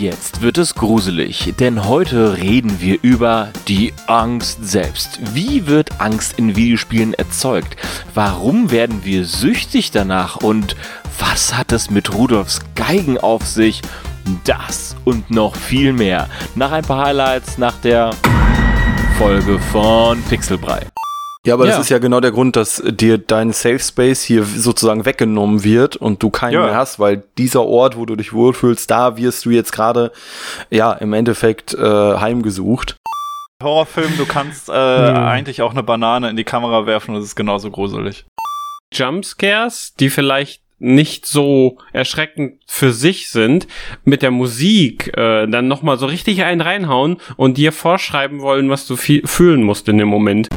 jetzt wird es gruselig, denn heute reden wir über die Angst selbst. Wie wird Angst in Videospielen erzeugt? Warum werden wir süchtig danach? Und was hat es mit Rudolfs Geigen auf sich? Das und noch viel mehr. Nach ein paar Highlights nach der Folge von Pixelbrei. Ja, aber Ja. das ist ja genau der Grund, dass dir dein Safe Space hier sozusagen weggenommen wird und du keinen Ja. mehr hast, weil dieser Ort, wo du dich wohlfühlst, da wirst du jetzt gerade, ja, im Endeffekt äh, heimgesucht. Horrorfilm, du kannst äh, Hm. eigentlich auch eine Banane in die Kamera werfen und es ist genauso gruselig. Jumpscares, die vielleicht nicht so erschreckend für sich sind, mit der Musik äh, dann nochmal so richtig einen reinhauen und dir vorschreiben wollen, was du fühlen musst in dem Moment.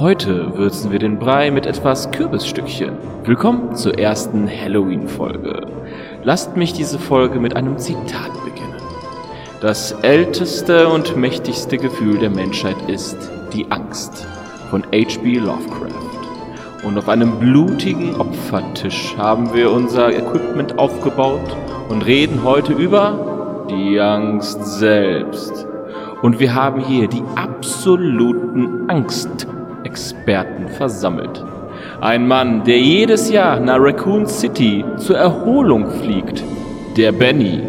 Heute würzen wir den Brei mit etwas Kürbisstückchen. Willkommen zur ersten Halloween-Folge. Lasst mich diese Folge mit einem Zitat beginnen. Das älteste und mächtigste Gefühl der Menschheit ist die Angst von H.P. Lovecraft. Und auf einem blutigen Opfertisch haben wir unser Equipment aufgebaut und reden heute über die Angst selbst. Und wir haben hier die absoluten Angstexperten versammelt. Ein Mann, der jedes Jahr nach Raccoon City zur Erholung fliegt. Der Benny.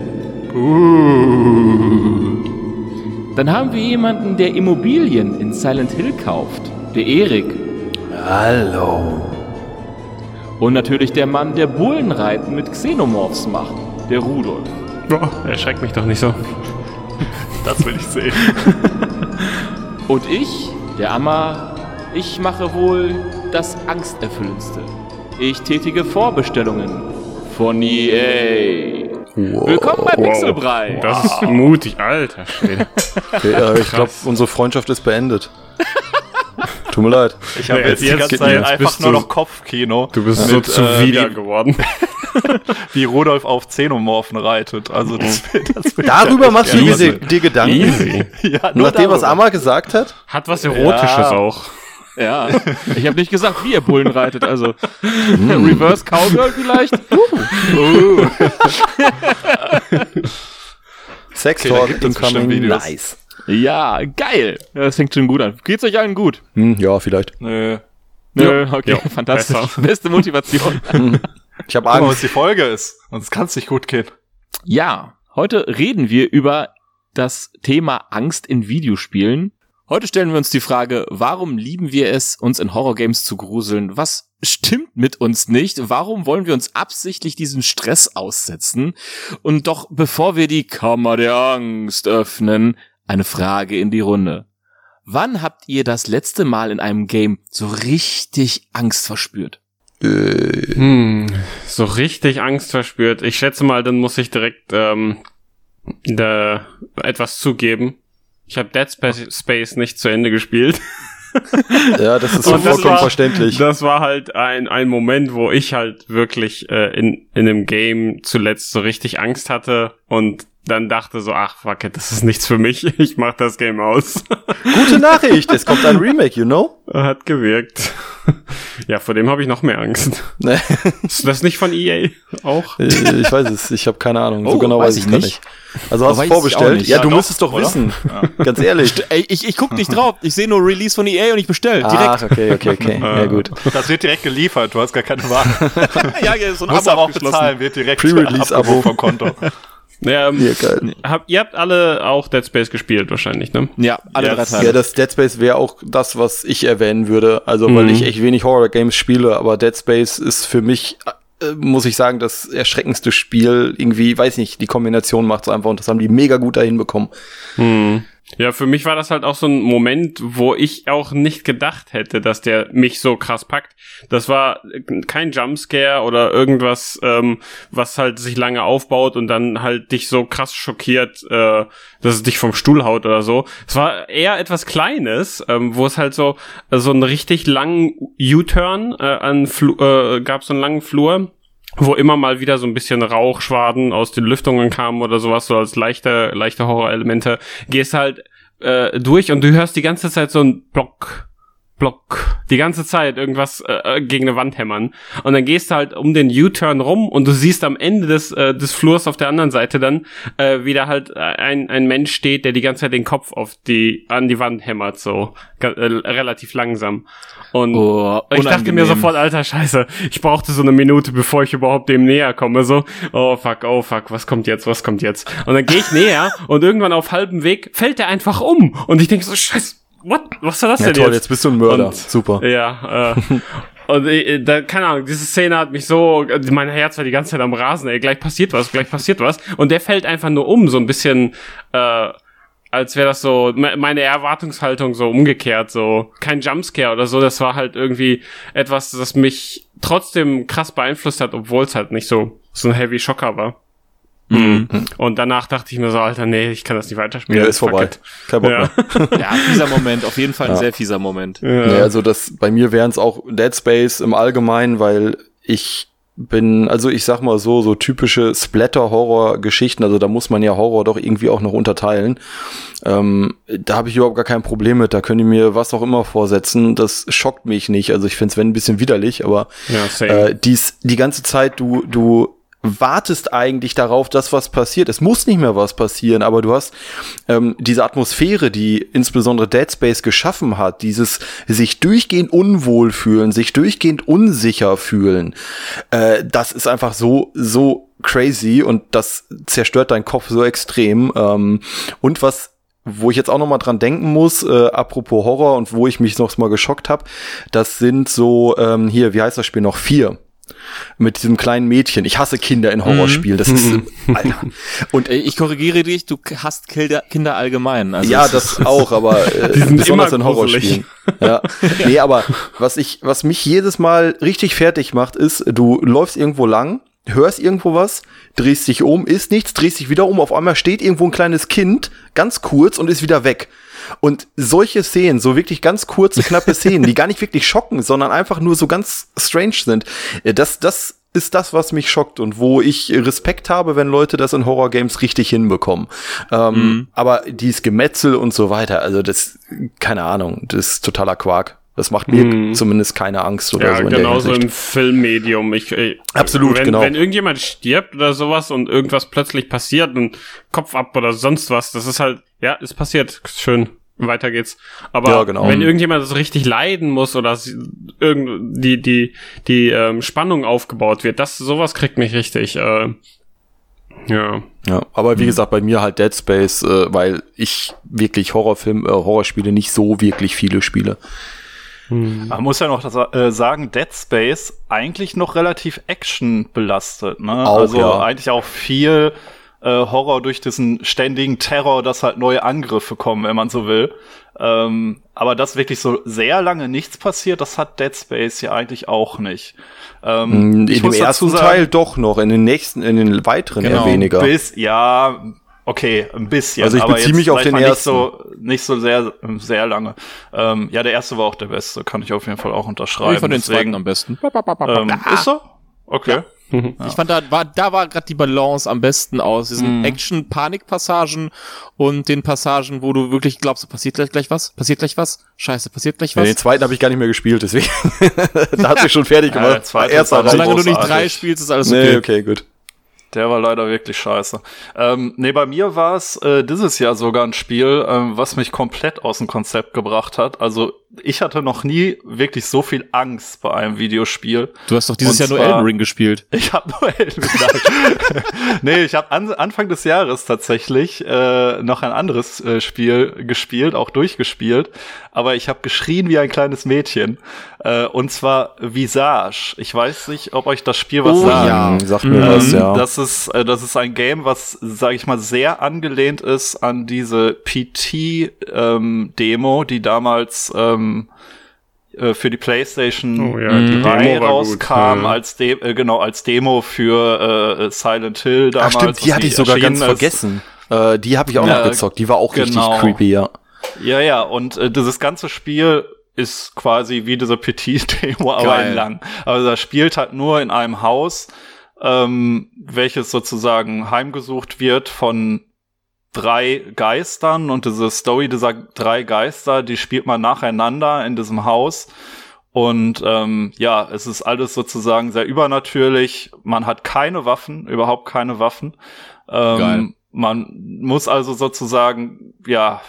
Dann haben wir jemanden, der Immobilien in Silent Hill kauft. Der Erik. Hallo. Und natürlich der Mann, der Bullenreiten mit Xenomorphs macht. Der Rudolf. Oh, erschreck mich doch nicht so. Das will ich sehen. Und ich, der Amma, ich mache wohl das Angsterfüllendste. Ich tätige Vorbestellungen von EA. Willkommen bei Pixelbrei. Das ist mutig, alter Schwede. Okay, äh, ich glaube, unsere Freundschaft ist beendet. Tut mir leid. Ich habe Ja, jetzt die jetzt ganze geht- Zeit einfach bist nur noch Kopfkino. Du bist Mit, so äh, zuwider wie- geworden. wie Rudolf auf Xenomorphen reitet. Also das, das will ich Darüber ja machst du dir, dir Gedanken? Easy. Ja, nur Nach dem, was darüber. Amma gesagt hat? Hat was Erotisches Ja. auch. Ja, ich habe nicht gesagt, wie ihr Bullen reitet. Also Reverse Cowgirl vielleicht? Uh, Sex Okay, Talk incoming. Videos. Nice. Ja, geil. Ja, Das fängt schon gut an. Geht's euch allen gut? Hm, ja, vielleicht. nö. Nö, okay, Jo, fantastisch. besser. Beste Motivation. Ich habe mal, was Angst. die Folge ist. Sonst kann es nicht gut gehen. Ja, heute reden wir über das Thema Angst in Videospielen. Heute stellen wir uns die Frage, warum lieben wir es, uns in Horrorgames zu gruseln? Was stimmt mit uns nicht? Warum wollen wir uns absichtlich diesem Stress aussetzen? Und doch bevor wir die Kammer der Angst öffnen, eine Frage in die Runde. Wann habt ihr das letzte Mal in einem Game so richtig Angst verspürt? Äh, Hm, so richtig Angst verspürt. Ich schätze mal, dann muss ich direkt ähm, da etwas zugeben. Ich habe Dead Space, nicht zu Ende gespielt. ja, das ist so das vollkommen war- verständlich. Das war halt ein, ein Moment, wo ich halt wirklich äh, in, in einem Game zuletzt so richtig Angst hatte und dann dachte so, ach fuck it, das ist nichts für mich, ich mach das Game aus. Gute Nachricht, es kommt ein Remake, you know? Hat gewirkt. ja, vor dem habe ich noch mehr Angst. Nee, Ist das nicht von EA auch? ich weiß es, ich habe keine Ahnung. so Oh, genau weiß ich nicht. nicht. Also hast du vorbestellt? Ja, Ja, du doch, müsstest doch oder? wissen. Ganz ehrlich. Ey, ich, ich guck nicht drauf. Ich sehe nur Release von EA und ich bestell. Direkt. Ach, okay, okay, okay. Ja, gut. Das wird direkt geliefert. Du hast gar keine Wahl. ja, ja, so ein Musst Abo auch bezahlen. Wird direkt Pre-Release-Abo. abgebucht vom Konto. Ja, ähm, Ja, geil. hab, ihr habt alle auch Dead Space gespielt wahrscheinlich, ne? Ja, alle Ja, drei das- Teile. Ja, das Dead Space wäre auch das, was ich erwähnen würde. Also, weil Mhm. ich echt wenig Horror-Games spiele, aber Dead Space ist für mich, äh, muss ich sagen, das erschreckendste Spiel. Irgendwie, weiß nicht, die Kombination macht's einfach und das haben die mega gut dahin bekommen. Hm. Ja, für mich war das halt auch so ein Moment, wo ich auch nicht gedacht hätte, dass der mich so krass packt. Das war kein Jumpscare oder irgendwas, ähm, was halt sich lange aufbaut und dann halt dich so krass schockiert, äh, dass es dich vom Stuhl haut oder so. Es war eher etwas Kleines, ähm, wo es halt so so einen richtig langen U-Turn äh, an Flu äh, gab so einen langen Flur wo immer mal wieder so ein bisschen Rauchschwaden aus den Lüftungen kamen oder sowas, so als leichte, leichte Horrorelemente, gehst halt äh, durch und du hörst die ganze Zeit so ein Block, Block, die ganze Zeit irgendwas äh, äh, gegen eine Wand hämmern. Und dann gehst du halt um den U-Turn rum und du siehst am Ende des, äh, des Flurs auf der anderen Seite dann, äh, wie da halt ein, ein Mensch steht, der die ganze Zeit den Kopf auf die, an die Wand hämmert, so äh, relativ langsam. Und Oh, ich dachte mir sofort, alter Scheiße, ich brauchte so eine Minute, bevor ich überhaupt dem näher komme. So, oh fuck, oh fuck, was kommt jetzt, was kommt jetzt? Und dann gehe ich näher und irgendwann auf halbem Weg fällt er einfach um. Und ich denke so, scheiße, what? Was war das Ja, denn toll, jetzt? jetzt bist du ein Mörder. Und- Super. Ja, äh, und äh, da, keine Ahnung, diese Szene hat mich so, mein Herz war die ganze Zeit am Rasen, ey, gleich passiert was, gleich passiert was. Und der fällt einfach nur um, so ein bisschen, äh, als wäre das so me- meine Erwartungshaltung so umgekehrt, so kein Jumpscare oder so. Das war halt irgendwie etwas, das mich trotzdem krass beeinflusst hat, obwohl es halt nicht so so ein Heavy Schocker war. Mhm. Und danach dachte ich mir so, Alter, nee, ich kann das nicht weiterspielen. Ja, ist vorbei. Kein Bock Ja. mehr. Ja, fieser Moment, auf jeden Fall ein Ja. sehr fieser Moment. Ja. Nee, also das bei mir wären es auch Dead Space im Allgemeinen, weil ich bin, also ich sag mal so, so typische Splatter-Horror-Geschichten, also da muss man ja Horror doch irgendwie auch noch unterteilen. Ähm, da habe ich überhaupt gar kein Problem mit, da können die mir was auch immer vorsetzen, das schockt mich nicht. Also ich finde es wenn ein bisschen widerlich, aber ja, äh, dies, die ganze Zeit, du, du wartest eigentlich darauf, dass was passiert. Es muss nicht mehr was passieren, aber du hast ähm, diese Atmosphäre, die insbesondere Dead Space geschaffen hat, dieses sich durchgehend unwohl fühlen, sich durchgehend unsicher fühlen, äh, das ist einfach so, so crazy und das zerstört deinen Kopf so extrem. Ähm, und was wo ich jetzt auch noch mal dran denken muss, äh, apropos Horror und wo ich mich noch mal geschockt habe, das sind so ähm, hier, wie heißt das Spiel noch vier mit diesem kleinen Mädchen. Ich hasse Kinder in Horrorspielen. Das ist Alter. Und Äh, Ich korrigiere dich, du hast Kinder, Kinder allgemein. Also ja, das auch, aber äh, sind besonders immer in Horrorspielen. Ja. Nee, aber was ich, was mich jedes Mal richtig fertig macht, ist, du läufst irgendwo lang, hörst irgendwo was, drehst dich um, ist nichts, drehst dich wieder um, auf einmal steht irgendwo ein kleines Kind, ganz kurz und ist wieder weg. Und solche Szenen, so wirklich ganz kurze, knappe Szenen, die gar nicht wirklich schocken, sondern einfach nur so ganz strange sind, äh, das, das ist das, was mich schockt und wo ich Respekt habe, wenn Leute das in Horror-Games richtig hinbekommen. Ähm, Aber dieses Gemetzel und so weiter, also das, keine Ahnung, das ist totaler Quark. Das macht mir Mhm. zumindest keine Angst oder Ja, so der genauso im Filmmedium. Ich, ich, Absolut, wenn, genau. Wenn irgendjemand stirbt oder sowas und irgendwas plötzlich passiert, ein Kopf ab oder sonst was, das ist halt, ja, ist passiert. Schön. Weiter geht's. Aber Ja, genau. wenn irgendjemand so richtig leiden muss oder irgend die die die ähm, Spannung aufgebaut wird, das sowas kriegt mich richtig. Äh, ja. Ja, aber wie gesagt, bei mir halt Dead Space, äh, weil ich wirklich Horrorfilm, äh, Horrorspiele nicht so wirklich viele spiele. Man muss ja noch äh, sagen, Dead Space eigentlich noch relativ Action belastet. Ne? Auch, also ja. eigentlich auch viel äh, Horror durch diesen ständigen Terror, dass halt neue Angriffe kommen, wenn man so will. Ähm, aber dass wirklich so sehr lange nichts passiert, das hat Dead Space ja eigentlich auch nicht. Ähm, In ich dem ersten sagen- Teil doch noch, in den nächsten, in den weiteren Genau, eher weniger. Bis, ja, okay, ein bisschen. Also ich aber beziehe mich auf den ersten. Nicht so, nicht so sehr, sehr lange. Ähm, ja, der erste war auch der beste, kann ich auf jeden Fall auch unterschreiben. ich fand den Deswegen, zweiten am besten. ähm, Ist so? Okay. Ich fand, da war, da war gerade die Balance am besten aus. Diesen Mhm. Action-Panik-Passagen und den Passagen, wo du wirklich glaubst, passiert gleich, gleich was? Passiert gleich was? Scheiße, passiert gleich Ja, was? den zweiten habe ich gar nicht mehr gespielt, deswegen. da hat mich schon fertig Ja, gemacht. der zweite Erster Solange du nicht drei spielst, ist alles okay. Nee, okay, gut. Der war leider wirklich scheiße. Ähm, nee, bei mir war es äh, dieses Jahr sogar ein Spiel, ähm, was mich komplett aus dem Konzept gebracht hat. Also ich hatte noch nie wirklich so viel Angst bei einem Videospiel. Du hast doch dieses Und Jahr nur Elden Ring gespielt. Ich habe nur Elden Ring. nee, ich habe an, Anfang des Jahres tatsächlich äh, noch ein anderes äh, Spiel gespielt, auch durchgespielt. Aber ich habe geschrien wie ein kleines Mädchen. Äh, und zwar Visage. Ich weiß nicht, ob euch das Spiel was sagt. ja. Sagt mir Ähm, was, ja. Das ist, äh, das ist ein Game, was, sage ich mal, sehr angelehnt ist an diese PT-Demo, die damals ähm, äh, für die PlayStation Oh ja, die 3 Demo war gut, rauskam, ja. als De äh, genau als Demo für äh, Silent Hill Ach damals. stimmt, die hatte ich sogar ganz ist. vergessen. Äh, die habe ich auch Ja, noch gezockt. Die war auch genau. richtig creepy, ja. Ja, ja, und äh, dieses ganze Spiel ist quasi wie diese Petit-Demo, aber Geil. in lang. Also das spielt halt nur in einem Haus, ähm, welches sozusagen heimgesucht wird von drei Geistern und diese Story dieser drei Geister, die spielt man nacheinander in diesem Haus. Und ähm, ja, es ist alles sozusagen sehr übernatürlich. Man hat keine Waffen, überhaupt keine Waffen. Ähm. Man muss also sozusagen, ja,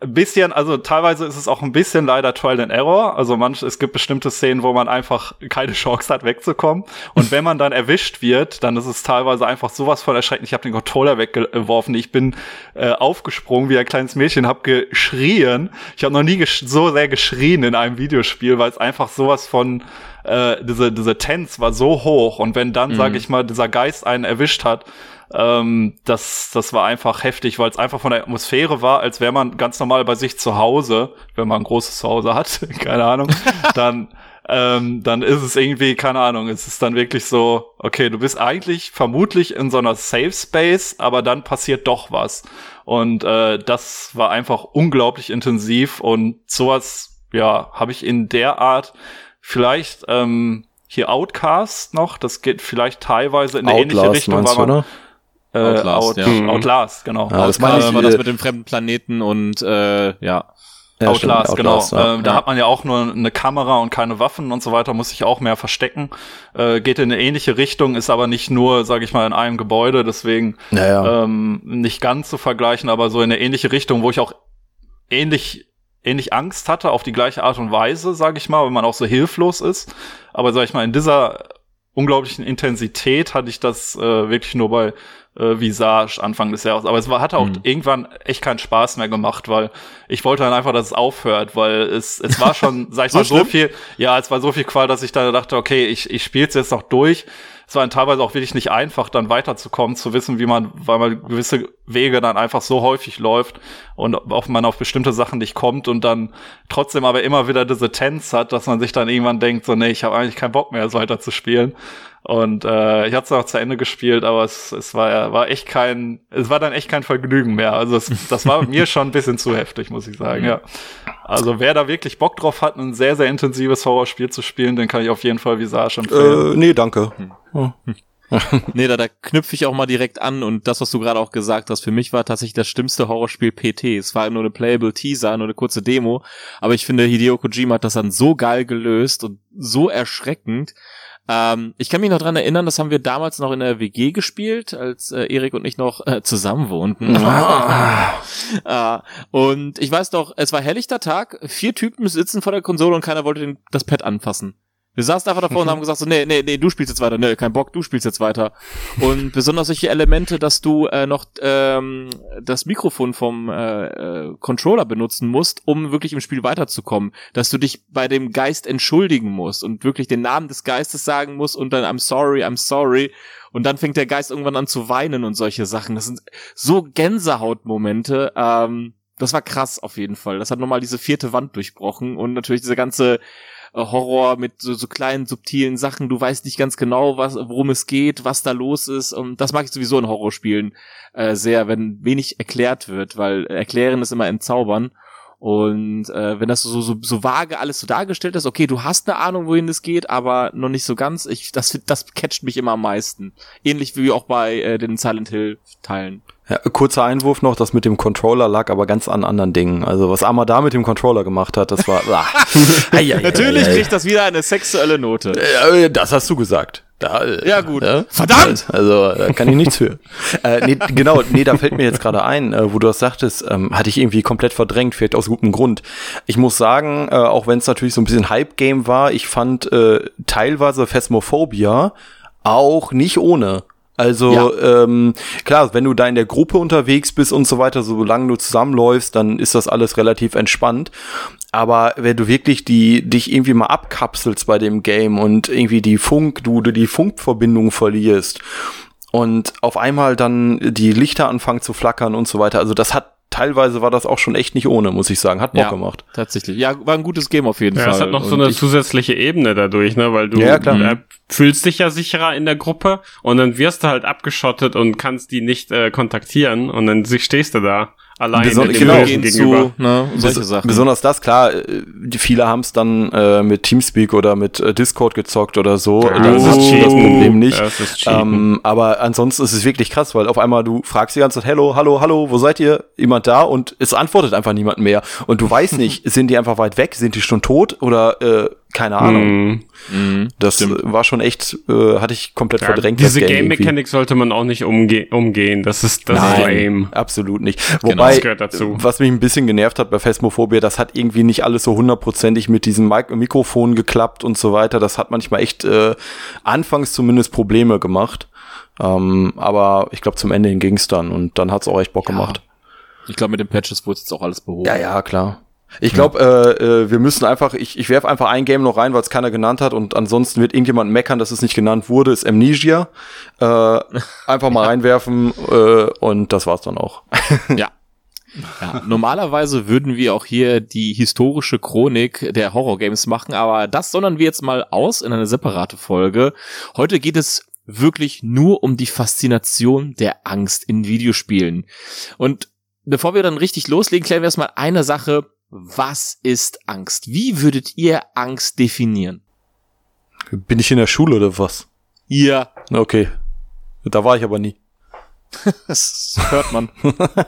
ein bisschen, also teilweise ist es auch ein bisschen leider Trial and Error. Also manch, es gibt bestimmte Szenen, wo man einfach keine Chance hat, wegzukommen. Und wenn man dann erwischt wird, dann ist es teilweise einfach sowas von erschreckend. Ich habe den Controller weggeworfen. Ich bin äh, aufgesprungen wie ein kleines Mädchen, habe geschrien. Ich habe noch nie so sehr geschrien in einem Videospiel, weil es einfach sowas von äh, diese diese Tense war so hoch. Und wenn dann, sage ich mal, dieser Geist einen erwischt hat, ähm, das, das war einfach heftig, weil es einfach von der Atmosphäre war, als wäre man ganz normal bei sich zu Hause, wenn man ein großes Zuhause hat, keine Ahnung, dann, ähm, dann ist es irgendwie, keine Ahnung, es ist dann wirklich so, okay, du bist eigentlich vermutlich in so einer Safe Space, aber dann passiert doch was. Und äh, das war einfach unglaublich intensiv und sowas, ja, habe ich in der Art vielleicht ähm, hier Outcast noch, das geht vielleicht teilweise in eine ähnliche Outlast Richtung, meinst weil man äh, Outlast, Out, ja. Outlast, genau. Ja, das Outlast, meine ich, Äh, war das äh, mit dem fremden Planeten und äh, ja. Ja, Outlast, stimmt, genau. Outlast, ja. ähm, da hat man ja auch nur eine Kamera und keine Waffen und so weiter, muss sich auch mehr verstecken. Äh, geht in eine ähnliche Richtung, ist aber nicht nur, sage ich mal, in einem Gebäude, deswegen ähm, nicht ganz zu vergleichen, aber so in eine ähnliche Richtung, wo ich auch ähnlich ähnlich Angst hatte auf die gleiche Art und Weise, sage ich mal, wenn man auch so hilflos ist. Aber sag ich mal, in dieser unglaublichen Intensität hatte ich das äh, wirklich nur bei äh, Visage Anfang des Jahres. Aber es war, hatte auch Mhm. irgendwann echt keinen Spaß mehr gemacht, weil ich wollte dann einfach, dass es aufhört, weil es, es war schon, sag ich So mal, so schlimm? viel, ja, es war so viel Qual, dass ich dann dachte, okay, ich, ich spiele es jetzt noch durch. Es war dann teilweise auch wirklich nicht einfach, dann weiterzukommen, zu wissen, wie man, weil man gewisse Wege dann einfach so häufig läuft und ob man auf bestimmte Sachen nicht kommt und dann trotzdem aber immer wieder diese Tense hat, dass man sich dann irgendwann denkt, so, nee, ich habe eigentlich keinen Bock mehr, es weiter zu spielen. Und äh, ich hatte es noch zu Ende gespielt, aber es, es war, war echt kein, es war dann echt kein Vergnügen mehr. Also es, das war mir schon ein bisschen zu heftig, muss ich sagen, ja. Also wer da wirklich Bock drauf hat, ein sehr, sehr intensives Horrorspiel zu spielen, den kann ich auf jeden Fall Visage empfehlen. Äh, nee, danke. Nee, da, da knüpfe ich auch mal direkt an und das, was du gerade auch gesagt hast, für mich war tatsächlich das schlimmste Horrorspiel PT. Es war nur eine Playable Teaser, nur eine kurze Demo, aber ich finde, Hideo Kojima hat das dann so geil gelöst und so erschreckend. Ähm, ich kann mich noch dran erinnern, das haben wir damals noch in der WG gespielt, als äh, Erik und ich noch äh, zusammen wohnten. äh, und ich weiß doch, es war helllichter Tag, vier Typen sitzen vor der Konsole und keiner wollte den, das Pad anfassen. Wir saßen einfach davor und haben gesagt so, nee, nee, nee, du spielst jetzt weiter, nee, kein Bock, du spielst jetzt weiter. Und besonders solche Elemente, dass du äh, noch ähm, das Mikrofon vom äh, äh, Controller benutzen musst, um wirklich im Spiel weiterzukommen. Dass du dich bei dem Geist entschuldigen musst und wirklich den Namen des Geistes sagen musst und dann I'm sorry, I'm sorry. Und dann fängt der Geist irgendwann an zu weinen und solche Sachen. Das sind so Gänsehautmomente. Ähm, das war krass auf jeden Fall. Das hat nochmal diese vierte Wand durchbrochen und natürlich diese ganze Horror mit so, so kleinen subtilen Sachen. Du weißt nicht ganz genau, was, worum es geht, was da los ist. Und das mag ich sowieso in Horrorspielen äh, sehr, wenn wenig erklärt wird, weil erklären ist immer entzaubern. Und äh, wenn das so, so, so vage alles so dargestellt ist, okay, du hast eine Ahnung, wohin es geht, aber noch nicht so ganz. Ich, das, das catcht mich immer am meisten. Ähnlich wie auch bei äh, den Silent Hill Teilen. Ja, kurzer Einwurf noch, das mit dem Controller lag aber ganz an anderen Dingen. Also was Arma da mit dem Controller gemacht hat, das war. Ah. Ei, ei, Natürlich ei. kriegt das wieder eine sexuelle Note. Äh, Das hast du gesagt. Da, Ja, gut. Ja? Verdammt! Also, da kann ich nichts für. äh, nee, genau, nee, da fällt mir jetzt gerade ein, äh, wo du das sagtest, ähm, hatte ich irgendwie komplett verdrängt, vielleicht aus gutem Grund. Ich muss sagen, äh, auch wenn es natürlich so ein bisschen Hype-Game war, ich fand äh, teilweise Phasmophobia auch nicht ohne. Also ähm, klar, wenn du da in der Gruppe unterwegs bist und so weiter, solange du zusammenläufst, dann ist das alles relativ entspannt. Aber wenn du wirklich die dich irgendwie mal abkapselst bei dem Game und irgendwie die Funk, du, du die Funkverbindung verlierst und auf einmal dann die Lichter anfangen zu flackern und so weiter, also das hat teilweise war das auch schon echt nicht ohne, muss ich sagen, hat Bock Ja. gemacht. Tatsächlich. Ja, war ein gutes Game auf jeden Ja, Fall. es hat noch so Und eine ich- zusätzliche Ebene dadurch, ne, weil du Ja, klar. äh, fühlst dich ja sicherer in der Gruppe und dann wirst du halt abgeschottet und kannst die nicht äh, kontaktieren und dann stehst du da alleine Beson- dem genau. Zu, ne, solche Bes- Sachen. Besonders das, klar, äh, die viele haben es dann äh, mit Teamspeak oder mit äh, Discord gezockt oder so. Ja, das ist du das Cheaten. Problem nicht. Das ist Cheaten. Ähm, aber ansonsten ist es wirklich krass, weil auf einmal du fragst die ganze Zeit, hello, hallo, hallo, wo seid ihr? Jemand da? Und es antwortet einfach niemand mehr. Und du weißt nicht, sind die einfach weit weg? Sind die schon tot? Oder äh, keine Ahnung. Mhm. Mhm. Das äh, war schon echt, äh, hatte ich komplett Ja, verdrängt. diese das Game irgendwie. Mechanik sollte man auch nicht umge umgehen. Das ist das ist Nein, lame. absolut nicht. Genau, Wobei, das gehört dazu. was mich ein bisschen genervt hat bei Phasmophobia, das hat irgendwie nicht alles so hundertprozentig mit diesem Mik Mikrofon geklappt und so weiter. Das hat manchmal echt äh, anfangs zumindest Probleme gemacht. Ähm, aber ich glaube, zum Ende hin ging's dann und dann hat's auch echt Bock gemacht. Ich glaube, mit den Patches wurde jetzt auch alles behoben. Ja, ja, klar. Ich glaube, äh, äh, wir müssen einfach, ich, ich werfe einfach ein Game noch rein, weil es keiner genannt hat und ansonsten wird irgendjemand meckern, dass es nicht genannt wurde, ist Amnesia. Äh, einfach mal reinwerfen äh, und das war's dann auch. Ja. Ja, normalerweise würden wir auch hier die historische Chronik der Horrorgames machen, aber das sondern wir jetzt mal aus in eine separate Folge. Heute geht es wirklich nur um die Faszination der Angst in Videospielen. Und bevor wir dann richtig loslegen, klären wir erstmal eine Sache. Was ist Angst? Wie würdet ihr Angst definieren? Bin ich in der Schule oder was? Ihr. Okay. Da war ich aber nie. Das hört man.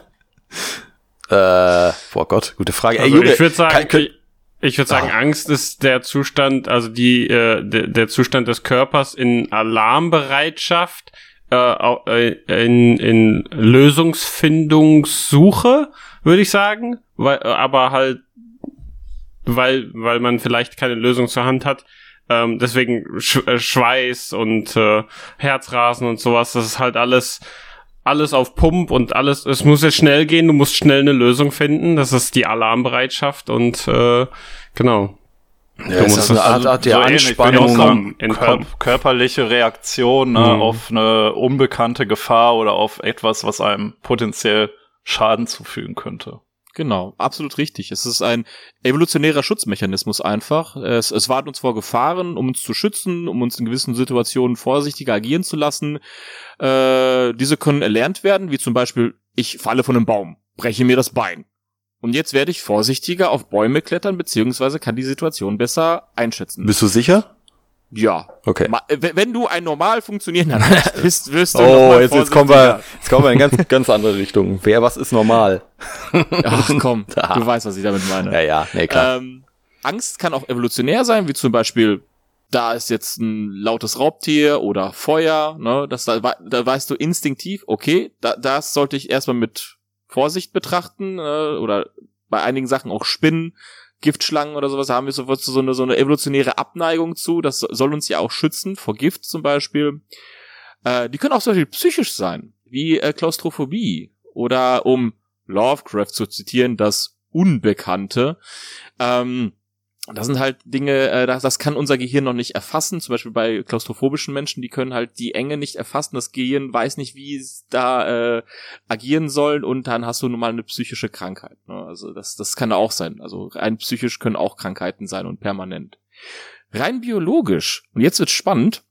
Äh, boah Gott, gute Frage. Also Junge, ich würde sagen, kann- könnt- ich, ich würde sagen, Angst ist der Zustand, also die äh, der, der Zustand des Körpers in Alarmbereitschaft, äh, äh, in, in Lösungsfindungssuche, würde ich sagen, weil, äh, aber halt, weil weil man vielleicht keine Lösung zur Hand hat. Ähm, deswegen Sch äh, Schweiß und äh, Herzrasen und sowas, das ist halt alles alles auf Pump und alles, es muss jetzt schnell gehen, du musst schnell eine Lösung finden, das ist die Alarmbereitschaft und äh, genau. ja, ist das eine Art, Art der so Anspannung. Entkommen. Kör körperliche Reaktion ne, Mhm. auf eine unbekannte Gefahr oder auf etwas, was einem potenziell Schaden zufügen könnte. Genau, absolut richtig. Es ist ein evolutionärer Schutzmechanismus einfach. Es, es warnt uns vor Gefahren, um uns zu schützen, um uns in gewissen Situationen vorsichtiger agieren zu lassen. Äh, diese können erlernt werden, wie zum Beispiel, ich falle von einem Baum, breche mir das Bein. Und jetzt werde ich vorsichtiger auf Bäume klettern, beziehungsweise kann die Situation besser einschätzen. Bist du sicher? Ja. Okay. Ma- wenn du ein normal funktionierender Mensch bist, wirst du Oh, jetzt, jetzt kommen wir, jetzt kommen wir in ganz, ganz andere Richtung. Wer, was ist normal? Ach komm, du weißt, was ich damit meine. Ja, ja, nee, klar. Ähm, Angst kann auch evolutionär sein, wie zum Beispiel, da ist jetzt ein lautes Raubtier oder Feuer, ne, das, da, da weißt du instinktiv, okay, da, das sollte ich erstmal mit Vorsicht betrachten, äh, oder bei einigen Sachen auch Spinnen, Giftschlangen oder sowas, haben wir so, so, eine, so eine evolutionäre Abneigung zu, das soll uns ja auch schützen, vor Gift zum Beispiel. Äh, die können auch zum Beispiel psychisch sein, wie äh, Klaustrophobie oder um Lovecraft zu zitieren, das Unbekannte. Ähm, das sind halt Dinge, äh, das, das kann unser Gehirn noch nicht erfassen. Zum Beispiel bei klaustrophobischen Menschen, die können halt die Enge nicht erfassen. Das Gehirn weiß nicht, wie es da äh, agieren soll und dann hast du nun mal eine psychische Krankheit. Ne? Also das, das kann auch sein. Also rein psychisch können auch Krankheiten sein und permanent. Rein biologisch, und jetzt wird spannend,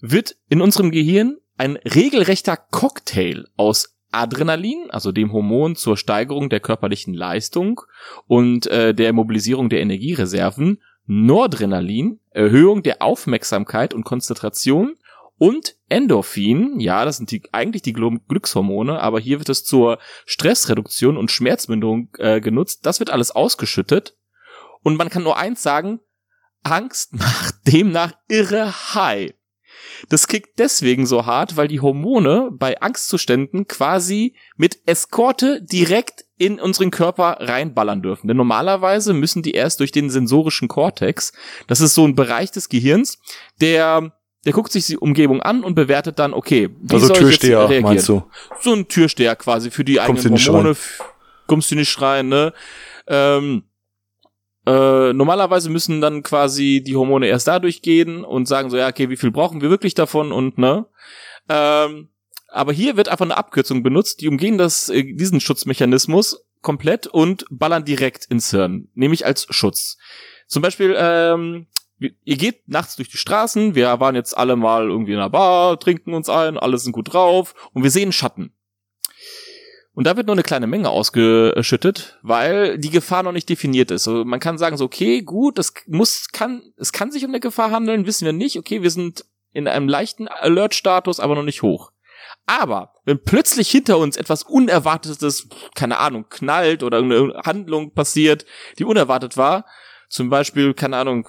wird in unserem Gehirn ein regelrechter Cocktail aus Adrenalin, also dem Hormon zur Steigerung der körperlichen Leistung und äh, der Mobilisierung der Energiereserven, Noradrenalin, Erhöhung der Aufmerksamkeit und Konzentration und Endorphin, ja, das sind die, eigentlich die Glückshormone, aber hier wird es zur Stressreduktion und Schmerzminderung äh, genutzt. Das wird alles ausgeschüttet und man kann nur eins sagen, Angst macht demnach irre high. Das kickt deswegen so hart, weil die Hormone bei Angstzuständen quasi mit Eskorte direkt in unseren Körper reinballern dürfen. Denn normalerweise müssen die erst durch den sensorischen Kortex. Das ist so ein Bereich des Gehirns, der der guckt sich die Umgebung an und bewertet dann, okay, wie also soll Türsteher, ich jetzt reagieren? meinst du? So ein Türsteher quasi für die eigenen Hormone. Kommst du nicht rein, ne? Ähm, äh, normalerweise müssen dann quasi die Hormone erst dadurch gehen und sagen so, ja, okay, wie viel brauchen wir wirklich davon und ne? Ähm, aber hier wird einfach eine Abkürzung benutzt, die umgehen das, äh, diesen Schutzmechanismus komplett und ballern direkt ins Hirn, nämlich als Schutz. Zum Beispiel, ähm, ihr geht nachts durch die Straßen, wir waren jetzt alle mal irgendwie in einer Bar, trinken uns ein, alle sind gut drauf und wir sehen Schatten. Und da wird nur eine kleine Menge ausgeschüttet, weil die Gefahr noch nicht definiert ist. Also man kann sagen so, okay, gut, das muss, kann, es kann sich um eine Gefahr handeln, wissen wir nicht. Okay, wir sind in einem leichten Alert-Status, aber noch nicht hoch. Aber wenn plötzlich hinter uns etwas Unerwartetes, keine Ahnung, knallt oder irgendeine Handlung passiert, die unerwartet war, zum Beispiel, keine Ahnung,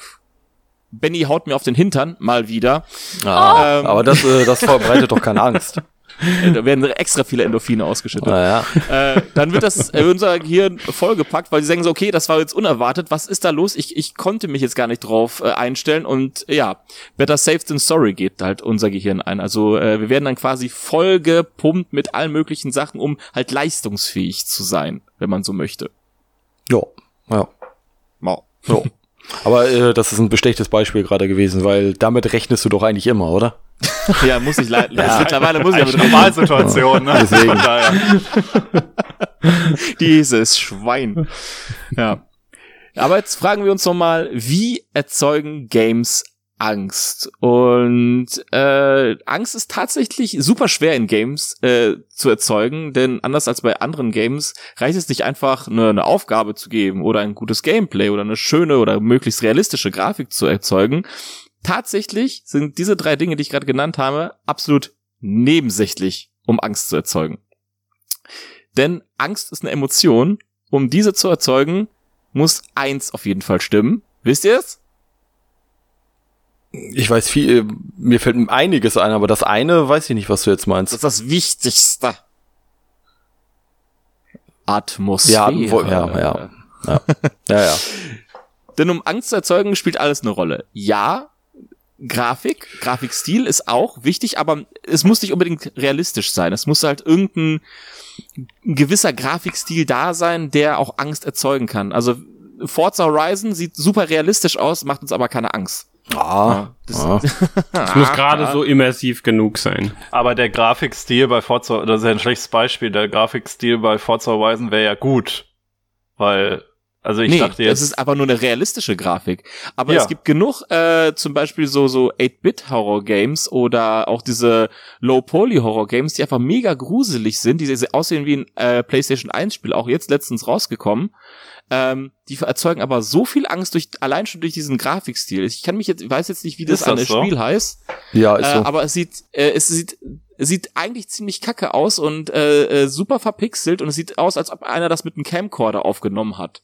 Benny haut mir auf den Hintern, mal wieder. Ah, ähm, aber das, äh, das verbreitet doch keine Angst. da werden extra viele Endorphine ausgeschüttet. Ah, ja. äh, dann wird das äh, unser Gehirn vollgepackt, weil sie sagen so, okay, das war jetzt unerwartet, was ist da los? Ich, ich konnte mich jetzt gar nicht drauf äh, einstellen und ja, better safe than sorry geht halt unser Gehirn ein. Also äh, wir werden dann quasi vollgepumpt mit allen möglichen Sachen, um halt leistungsfähig zu sein, wenn man so möchte. Ja, ja. Wow. Ja. Aber äh, das ist ein bestechtes Beispiel gerade gewesen, weil damit rechnest du doch eigentlich immer, oder? ja, muss ich leider. Ja, mittlerweile muss ich aber Normalsituation, ne? Deswegen. Dieses Schwein. Ja. Aber jetzt fragen wir uns noch mal, wie erzeugen Games Angst. Und äh, Angst ist tatsächlich super schwer in Games äh, zu erzeugen, denn anders als bei anderen Games reicht es nicht einfach, eine, eine Aufgabe zu geben oder ein gutes Gameplay oder eine schöne oder möglichst realistische Grafik zu erzeugen. Tatsächlich sind diese drei Dinge, die ich gerade genannt habe, absolut nebensächlich, um Angst zu erzeugen. Denn Angst ist eine Emotion. Um diese zu erzeugen, muss eins auf jeden Fall stimmen. Wisst ihr es? Ich weiß viel, mir fällt einiges ein, aber das eine weiß ich nicht, was du jetzt meinst. Das ist das Wichtigste. Atmosphäre. Ja, ja, ja. Ja, ja. ja. Denn um Angst zu erzeugen, spielt alles eine Rolle. Ja, Grafik, Grafikstil ist auch wichtig, aber es muss nicht unbedingt realistisch sein. Es muss halt irgendein gewisser Grafikstil da sein, der auch Angst erzeugen kann. Also Forza Horizon sieht super realistisch aus, macht uns aber keine Angst. Ah, das, ah. das muss gerade so immersiv genug sein. Aber der Grafikstil bei Forza, das ist ja ein schlechtes Beispiel, der Grafikstil bei Forza Horizon wäre ja gut. Weil, also ich nee, dachte jetzt. Es ist aber nur eine realistische Grafik. Aber ja. es gibt genug, äh, zum Beispiel so, so 8-Bit-Horror-Games oder auch diese Low-Poly-Horror-Games, die einfach mega gruselig sind, die aussehen wie ein äh, PlayStation 1-Spiel, auch jetzt letztens rausgekommen. Ähm, die erzeugen aber so viel Angst durch allein schon durch diesen Grafikstil. Ich kann mich jetzt, weiß jetzt nicht, wie das, das so? Spiel heißt. Ja, ist so. Äh, aber es sieht, äh, es sieht, es sieht eigentlich ziemlich kacke aus und äh, äh, super verpixelt und es sieht aus, als ob einer das mit einem Camcorder aufgenommen hat.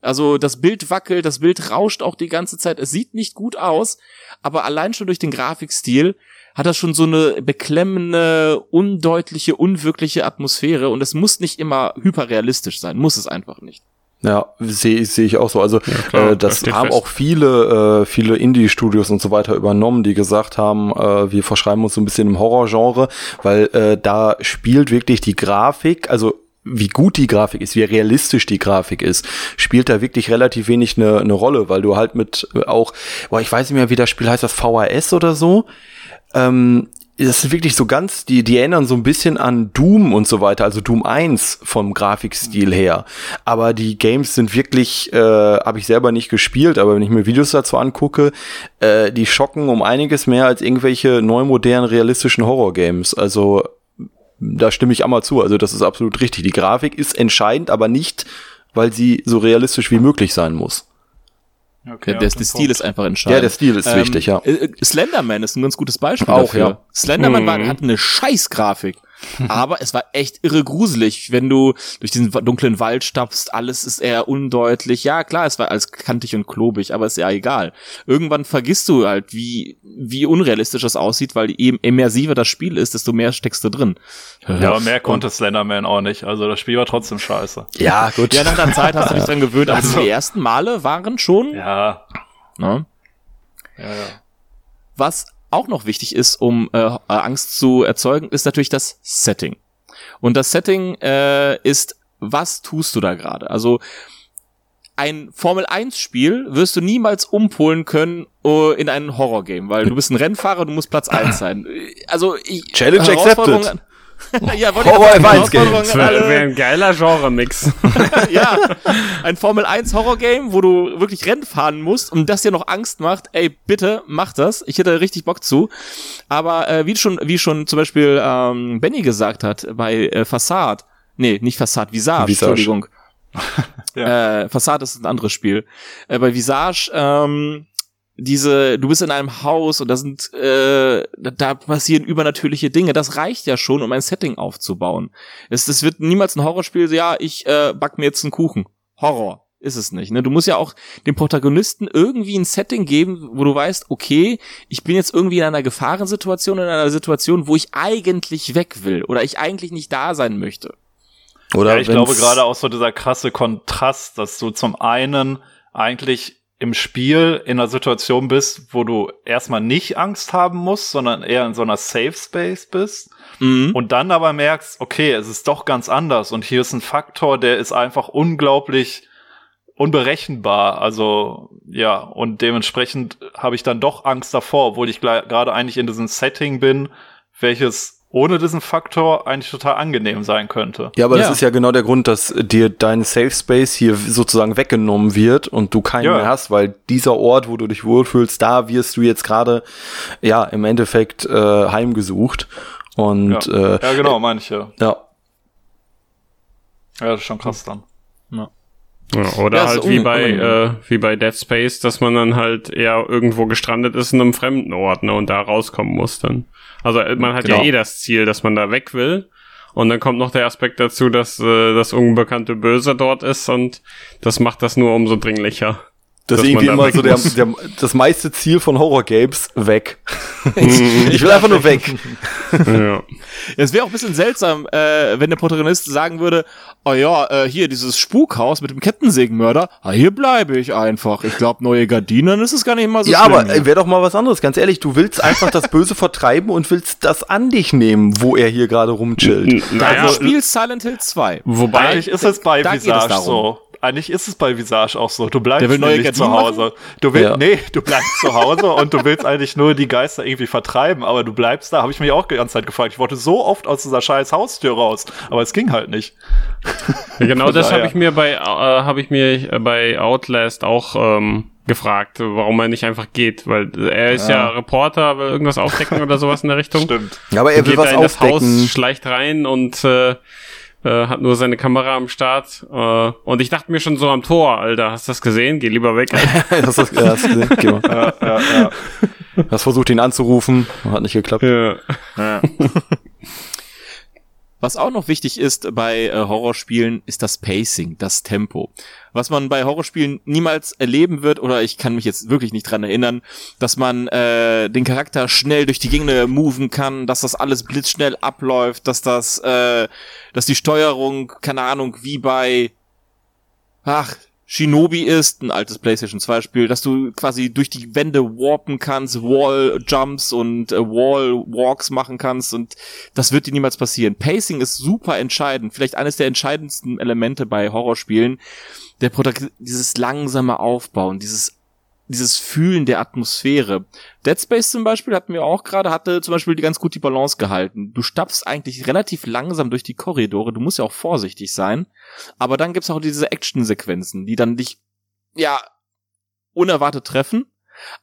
Also das Bild wackelt, das Bild rauscht auch die ganze Zeit. Es sieht nicht gut aus, aber allein schon durch den Grafikstil hat das schon so eine beklemmende, undeutliche, unwirkliche Atmosphäre und es muss nicht immer hyperrealistisch sein, muss es einfach nicht. Ja, sehe seh ich auch so. Also ja, klar, äh, das haben fest. auch viele, äh, viele Indie-Studios und so weiter übernommen, die gesagt haben, äh, wir verschreiben uns so ein bisschen im Horrorgenre, weil äh, da spielt wirklich die Grafik, also wie gut die Grafik ist, wie realistisch die Grafik ist, spielt da wirklich relativ wenig eine ne Rolle, weil du halt mit äh, auch, boah, ich weiß nicht mehr, wie das Spiel heißt, das VHS oder so. Ähm, das ist wirklich so ganz, die, die erinnern so ein bisschen an Doom und so weiter, also Doom 1 vom Grafikstil her. Aber die Games sind wirklich, äh, habe ich selber nicht gespielt, aber wenn ich mir Videos dazu angucke, äh, die schocken um einiges mehr als irgendwelche neu modernen, realistischen Horror-Games. Also da stimme ich einmal zu. Also das ist absolut richtig. Die Grafik ist entscheidend, aber nicht, weil sie so realistisch wie möglich sein muss. Okay, der, der, der Stil ist einfach entscheidend. Ja, der Stil ist ähm, wichtig, ja. Äh, äh, Slenderman ist ein ganz gutes Beispiel Auch, dafür. ja. Slenderman mhm. war, hat eine scheiß Grafik. Aber es war echt irre gruselig, wenn du durch diesen dunklen Wald stapfst, alles ist eher undeutlich. Ja, klar, es war alles kantig und klobig, aber ist ja egal. Irgendwann vergisst du halt, wie, wie unrealistisch das aussieht, weil je immersiver das Spiel ist, desto mehr steckst du drin. Ja, aber mehr konnte Slenderman auch nicht. Also das Spiel war trotzdem scheiße. Ja, gut. Ja, nach der Zeit hast du dich dran gewöhnt, aber Also- die ersten Male waren schon, Ja, ne? ja, ja. Was auch noch wichtig ist, um äh, Angst zu erzeugen, ist natürlich das Setting. Und das Setting äh, ist, was tust du da gerade? Also ein Formel 1 Spiel wirst du niemals umpolen können uh, in ein Horror-Game, weil du bist ein Rennfahrer, du musst Platz 1 sein. Also ich, Challenge accepted. ja, wollte ich Horror sagen, F1 Game. Wäre ein geiler Genre-Mix. ja, ein Formel 1 Horror-Game, wo du wirklich Rennen fahren musst und das dir noch Angst macht, ey, bitte, mach das. Ich hätte richtig Bock zu. Aber äh, wie schon, wie schon zum Beispiel ähm, Benny gesagt hat, bei äh, Facade, nee, nicht Facade, Visage, Visage. Entschuldigung. äh, Facade ist ein anderes Spiel. Äh, bei Visage, ähm, diese, du bist in einem Haus und da sind, äh, da, da passieren übernatürliche Dinge. Das reicht ja schon, um ein Setting aufzubauen. Es, es wird niemals ein Horrorspiel, so, ja, ich äh, back mir jetzt einen Kuchen. Horror ist es nicht. Ne? Du musst ja auch dem Protagonisten irgendwie ein Setting geben, wo du weißt, okay, ich bin jetzt irgendwie in einer Gefahrensituation, in einer Situation, wo ich eigentlich weg will oder ich eigentlich nicht da sein möchte. Oder ja, ich glaube gerade auch so dieser krasse Kontrast, dass du zum einen eigentlich im Spiel in einer Situation bist, wo du erstmal nicht Angst haben musst, sondern eher in so einer Safe Space bist Mhm. und dann aber merkst, okay, es ist doch ganz anders und hier ist ein Faktor, der ist einfach unglaublich unberechenbar. Also ja, und dementsprechend habe ich dann doch Angst davor, obwohl ich gerade eigentlich in diesem Setting bin, welches ohne diesen Faktor eigentlich total angenehm sein könnte. Ja, aber Ja. das ist ja genau der Grund, dass dir dein Safe Space hier sozusagen weggenommen wird und du keinen Ja. mehr hast, weil dieser Ort, wo du dich wohlfühlst, da wirst du jetzt gerade ja im Endeffekt äh, heimgesucht und ja. äh, ja, genau, meine ich ja. ja. Ja, das ist schon krass dann. Ja, oder Ja, halt wie bei, äh, wie bei Dead Space, dass man dann halt eher irgendwo gestrandet ist in einem fremden Ort, ne, und da rauskommen muss dann. Also äh, man hat Genau. ja eh das Ziel, dass man da weg will. Und dann kommt noch der Aspekt dazu, dass äh, das unbekannte Böse dort ist und das macht das nur umso dringlicher. Das dass ist irgendwie immer so der, der, das meiste Ziel von Horror-Games weg. ich will einfach nur weg. ja. Es wäre auch ein bisschen seltsam, äh, wenn der Protagonist sagen würde, oh ja, äh, hier dieses Spukhaus mit dem Kettensägenmörder, ah, hier bleibe ich einfach. Ich glaube, neue Gardinen, dann ist es gar nicht mal so ja, schlimm. aber äh, wäre doch mal was anderes. Ganz ehrlich, du willst einfach das Böse vertreiben und willst das an dich nehmen, wo er hier gerade rumchillt. Naja, du spielst Silent Hill 2. wobei, Eigentlich ist es bei da geht es Visage darum. so. Eigentlich ist es bei Visage auch so. Du bleibst nämlich zu Hause. Du willst, Ja. nee, du bleibst zu Hause und du willst eigentlich nur die Geister irgendwie vertreiben, aber du bleibst da, habe ich mich auch die ganze Zeit gefragt. Ich wollte so oft aus dieser scheiß Haustür raus, aber es ging halt nicht. genau Von das habe ich mir bei, äh, habe ich mir äh, bei Outlast auch ähm, gefragt, warum er nicht einfach geht, weil er ist ja, Reporter, will irgendwas aufdecken oder sowas in der Richtung. Stimmt. Ja, aber er will geht was da in das aufdecken. Haus, schleicht rein und äh, äh, hat nur seine Kamera am Start. Äh, und ich dachte mir schon so am Tor, Alter, hast du das gesehen? Geh lieber weg. das ist, ja, hast du gesehen? Geh mal. Ja, ja, ja. Hast versucht, ihn anzurufen, hat nicht geklappt. ja. Was auch noch wichtig ist bei äh, Horrorspielen, ist das Pacing, das Tempo. Was man bei Horrorspielen niemals erleben wird, oder ich kann mich jetzt wirklich nicht dran erinnern, dass man äh, den Charakter schnell durch die Gegend moven kann, dass das alles blitzschnell abläuft, dass das, äh, dass die Steuerung, keine Ahnung, wie bei ach, Shinobi ist, ein altes PlayStation 2 Spiel, dass du quasi durch die Wände warpen kannst, Wall Jumps und äh, Wall Walks machen kannst und das wird dir niemals passieren. Pacing ist super entscheidend, vielleicht eines der entscheidendsten Elemente bei Horrorspielen. Der Protagonist, dieses langsame Aufbauen, dieses dieses Fühlen der Atmosphäre. Dead Space zum Beispiel hatten wir auch gerade, hatte zum Beispiel die ganz gut die Balance gehalten. Du stapfst eigentlich relativ langsam durch die Korridore, du musst ja auch vorsichtig sein. Aber dann gibt's auch diese Action-Sequenzen, die dann dich, ja, unerwartet treffen.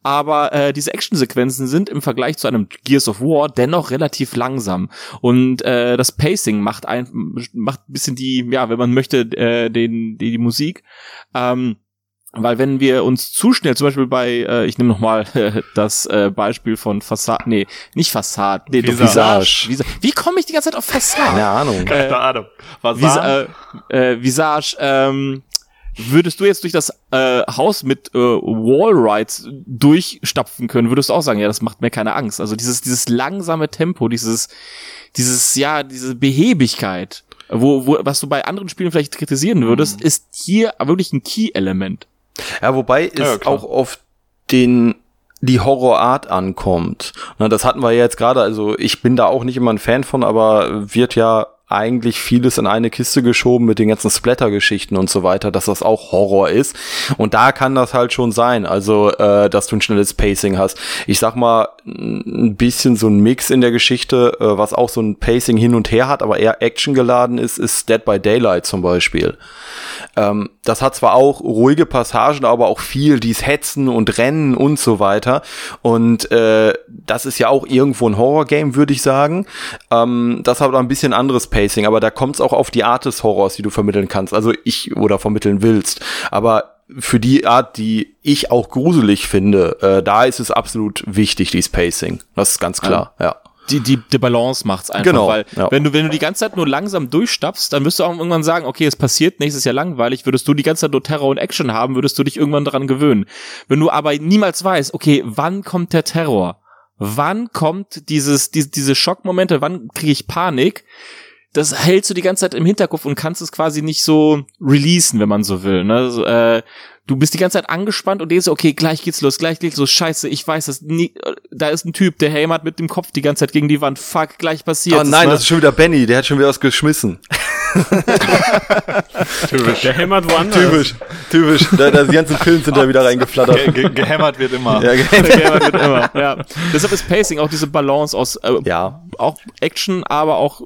Aber äh, diese Action-Sequenzen sind im Vergleich zu einem Gears of War dennoch relativ langsam. Und äh, das Pacing macht ein, macht ein bisschen die, ja, wenn man möchte, äh, den, die, die Musik. Ähm, Weil wenn wir uns zu schnell, zum Beispiel bei, äh, ich nehme nochmal äh, das äh, Beispiel von Fassade, nee, nicht Fassade, nee, doch Visage. Visage. Wie komme ich die ganze Zeit auf Fassade? Keine Ahnung. Keine Ahnung. Was Visa äh, äh, Visage, ähm, würdest du jetzt durch das äh, Haus mit äh, Wallrides durchstapfen können, würdest du auch sagen, ja, das macht mir keine Angst. Also dieses, dieses langsame Tempo, dieses, dieses, ja, diese Behebigkeit, wo, wo, was du bei anderen Spielen vielleicht kritisieren würdest, ist hier wirklich ein Key-Element. Ja, wobei es Ja, auch auf den die Horrorart ankommt. Na, das hatten wir ja jetzt gerade, also ich bin da auch nicht immer ein Fan von, aber wird ja eigentlich vieles in eine Kiste geschoben mit den ganzen Splatter-Geschichten und so weiter, dass das auch Horror ist. Und da kann das halt schon sein, also äh, dass du ein schnelles Pacing hast. Ich sag mal, ein bisschen so ein Mix in der Geschichte, äh, was auch so ein Pacing hin und her hat, aber eher Action geladen ist, ist Dead by Daylight zum Beispiel. Ähm, das hat zwar auch ruhige Passagen, aber auch viel, dies Hetzen und Rennen und so weiter. Und äh, das ist ja auch irgendwo ein Horror-Game, würde ich sagen. Ähm, das hat ein bisschen anderes Pacing, aber da kommt es auch auf die Art des Horrors, die du vermitteln kannst. Also ich oder vermitteln willst. Aber für die Art, die ich auch gruselig finde, äh, da ist es absolut wichtig, dieses Pacing. Das ist ganz klar, ja. die, die, die Balance macht's einfach, Genau, weil ja. wenn du, wenn du die ganze Zeit nur langsam durchstapfst, dann wirst du auch irgendwann sagen, okay, es passiert, nächstes Jahr langweilig, würdest du die ganze Zeit nur Terror und Action haben, würdest du dich irgendwann daran gewöhnen. Wenn du aber niemals weißt, okay, wann kommt der Terror? Wann kommt dieses, diese, diese Schockmomente, wann kriege ich Panik? Das hältst du die ganze Zeit im Hinterkopf und kannst es quasi nicht so releasen, wenn man so will. Ne? Also, äh, du bist die ganze Zeit angespannt und denkst, okay, gleich geht's los, gleich geht's los, scheiße, ich weiß das nie, da ist ein Typ, der hämmert mit dem Kopf die ganze Zeit gegen die Wand, fuck, gleich passiert Oh nein, ne? das ist schon wieder Benny, der hat schon wieder was geschmissen. Der hämmert woanders. Typisch, typisch. Da, da, die ganzen Pillen sind da wieder reingeflattert. Ge ge gehämmert wird immer. Ja, Der hämmert wird immer, ja. Deshalb ist Pacing auch diese Balance aus, äh, ja. auch Action, aber auch äh,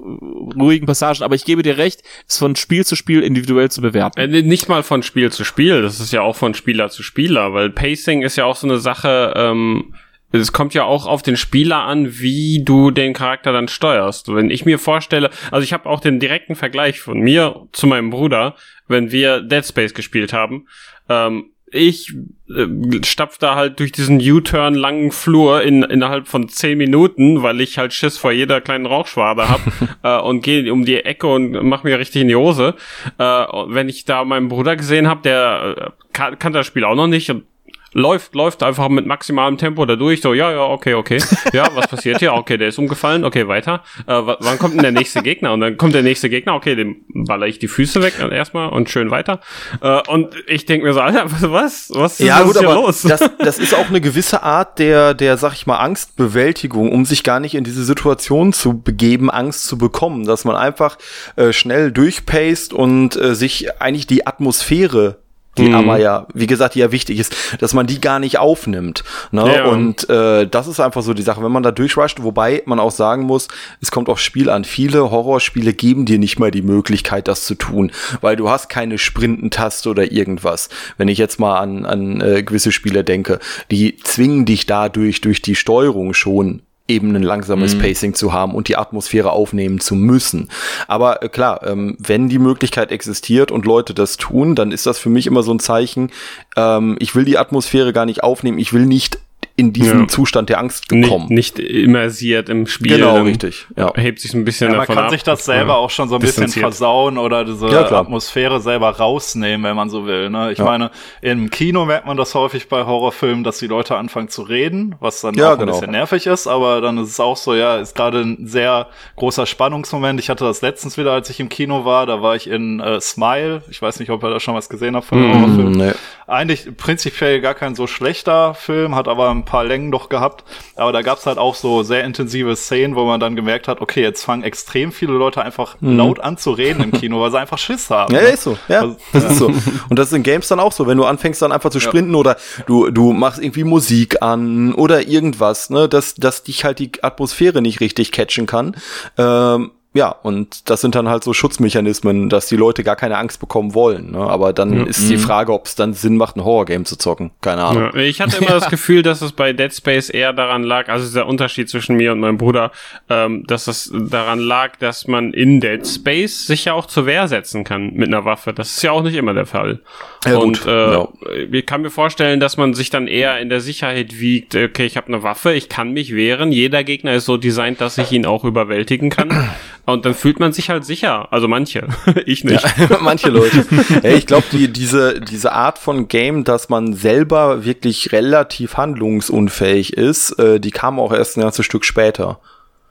ruhigen Passagen, aber ich gebe dir recht, ist von Spiel zu Spiel individuell zu bewerten. Äh, Nicht mal von Spiel zu Spiel, das ist ja auch von Spieler zu Spieler, weil Pacing ist ja auch so eine Sache, ähm, es kommt ja auch auf den Spieler an, wie du den Charakter dann steuerst. Wenn ich mir vorstelle, also ich habe auch den direkten Vergleich von mir zu meinem Bruder, wenn wir Dead Space gespielt haben. Ähm, ich äh, stapf da halt durch diesen U-Turn langen Flur in, innerhalb von zehn Minuten, weil ich halt Schiss vor jeder kleinen Rauchschwabe hab äh, und gehe um die Ecke und mach mir richtig in die Hose. Äh, wenn ich da meinen Bruder gesehen habe, der äh, kann, kann das Spiel auch noch nicht und läuft, läuft einfach mit maximalem Tempo da durch, so, ja, ja, okay, okay. Ja, was passiert hier? Okay, der ist umgefallen, okay, weiter. Äh, wa- wann kommt denn der nächste Gegner? Und dann kommt der nächste Gegner, okay, dem baller ich die Füße weg äh, erstmal und schön weiter. Äh, und ich denk mir so, Alter, was? Was ist, Ja, was gut, ist hier aber los? das, das ist auch eine gewisse Art der, der, sag ich mal, Angstbewältigung, um sich gar nicht in diese Situation zu begeben, Angst zu bekommen, dass man einfach äh, schnell durchpaced und äh, sich eigentlich die Atmosphäre die Mhm. aber ja, wie gesagt, die ja wichtig ist, dass man die gar nicht aufnimmt. Ne? Ja. Und äh, das ist einfach so die Sache, wenn man da durchrusht, wobei man auch sagen muss, es kommt aufs Spiel an. Viele Horrorspiele geben dir nicht mal die Möglichkeit, das zu tun, weil du hast keine Sprintentaste oder irgendwas. Wenn ich jetzt mal an, an äh, gewisse Spiele denke, die zwingen dich dadurch durch die Steuerung schon eben ein langsames Mhm. Pacing zu haben und die Atmosphäre aufnehmen zu müssen. Aber äh, klar, ähm, wenn die Möglichkeit existiert und Leute das tun, dann ist das für mich immer so ein Zeichen, ähm, ich will die Atmosphäre gar nicht aufnehmen, ich will nicht in diesen Ja. Zustand der Angst nicht, gekommen. nicht immersiert im Spiel. Genau, richtig, ja. Hebt sich ein bisschen Ja, man davon kann ab. sich das selber Ja. auch schon so ein bisschen versauen oder diese Ja. Atmosphäre selber rausnehmen, wenn man so will. Ne? Ich Ja. meine, im Kino merkt man das häufig bei Horrorfilmen, dass die Leute anfangen zu reden, was dann Ja, auch ein genau. bisschen nervig ist, aber dann ist es auch so, ja, ist gerade ein sehr großer Spannungsmoment. Ich hatte das letztens wieder, als ich im Kino war, da war ich in äh, Smile. Ich weiß nicht, ob ihr da schon was gesehen habt von dem Mhm. Horrorfilm. Nee. Eigentlich prinzipiell gar kein so schlechter Film, hat aber ein paar Längen doch gehabt. Aber da gab's halt auch so sehr intensive Szenen, wo man dann gemerkt hat, okay, jetzt fangen extrem viele Leute einfach laut an zu reden im Kino, weil sie einfach Schiss haben. Ja, ne? ist so. Ja, Also, das ist so. Und das ist in Games dann auch so, wenn du anfängst dann einfach zu sprinten oder du, du machst irgendwie Musik an oder irgendwas, ne, dass, dass dich halt die Atmosphäre nicht richtig catchen kann. Ähm, ja, und das sind dann halt so Schutzmechanismen, dass die Leute gar keine Angst bekommen wollen. Ne? Aber dann Ja. ist die Mhm. Frage, ob es dann Sinn macht, ein Horrorgame zu zocken. Keine Ahnung. Ja, ich hatte immer das Gefühl, dass es bei Dead Space eher daran lag, also dieser Unterschied zwischen mir und meinem Bruder, ähm, dass es daran lag, dass man in Dead Space sich ja auch zur Wehr setzen kann mit einer Waffe. Das ist ja auch nicht immer der Fall. Ja, und gut, äh, ja. ich kann mir vorstellen, dass man sich dann eher in der Sicherheit wiegt, okay, ich habe eine Waffe, ich kann mich wehren, jeder Gegner ist so designt, dass ich ihn auch überwältigen kann. Und dann fühlt man sich halt sicher. Also manche, ich nicht. Manche Leute. Ja, ich glaube, die, diese, diese Art von Game, dass man selber wirklich relativ handlungsunfähig ist, äh, die kam auch erst ein ganzes Stück später.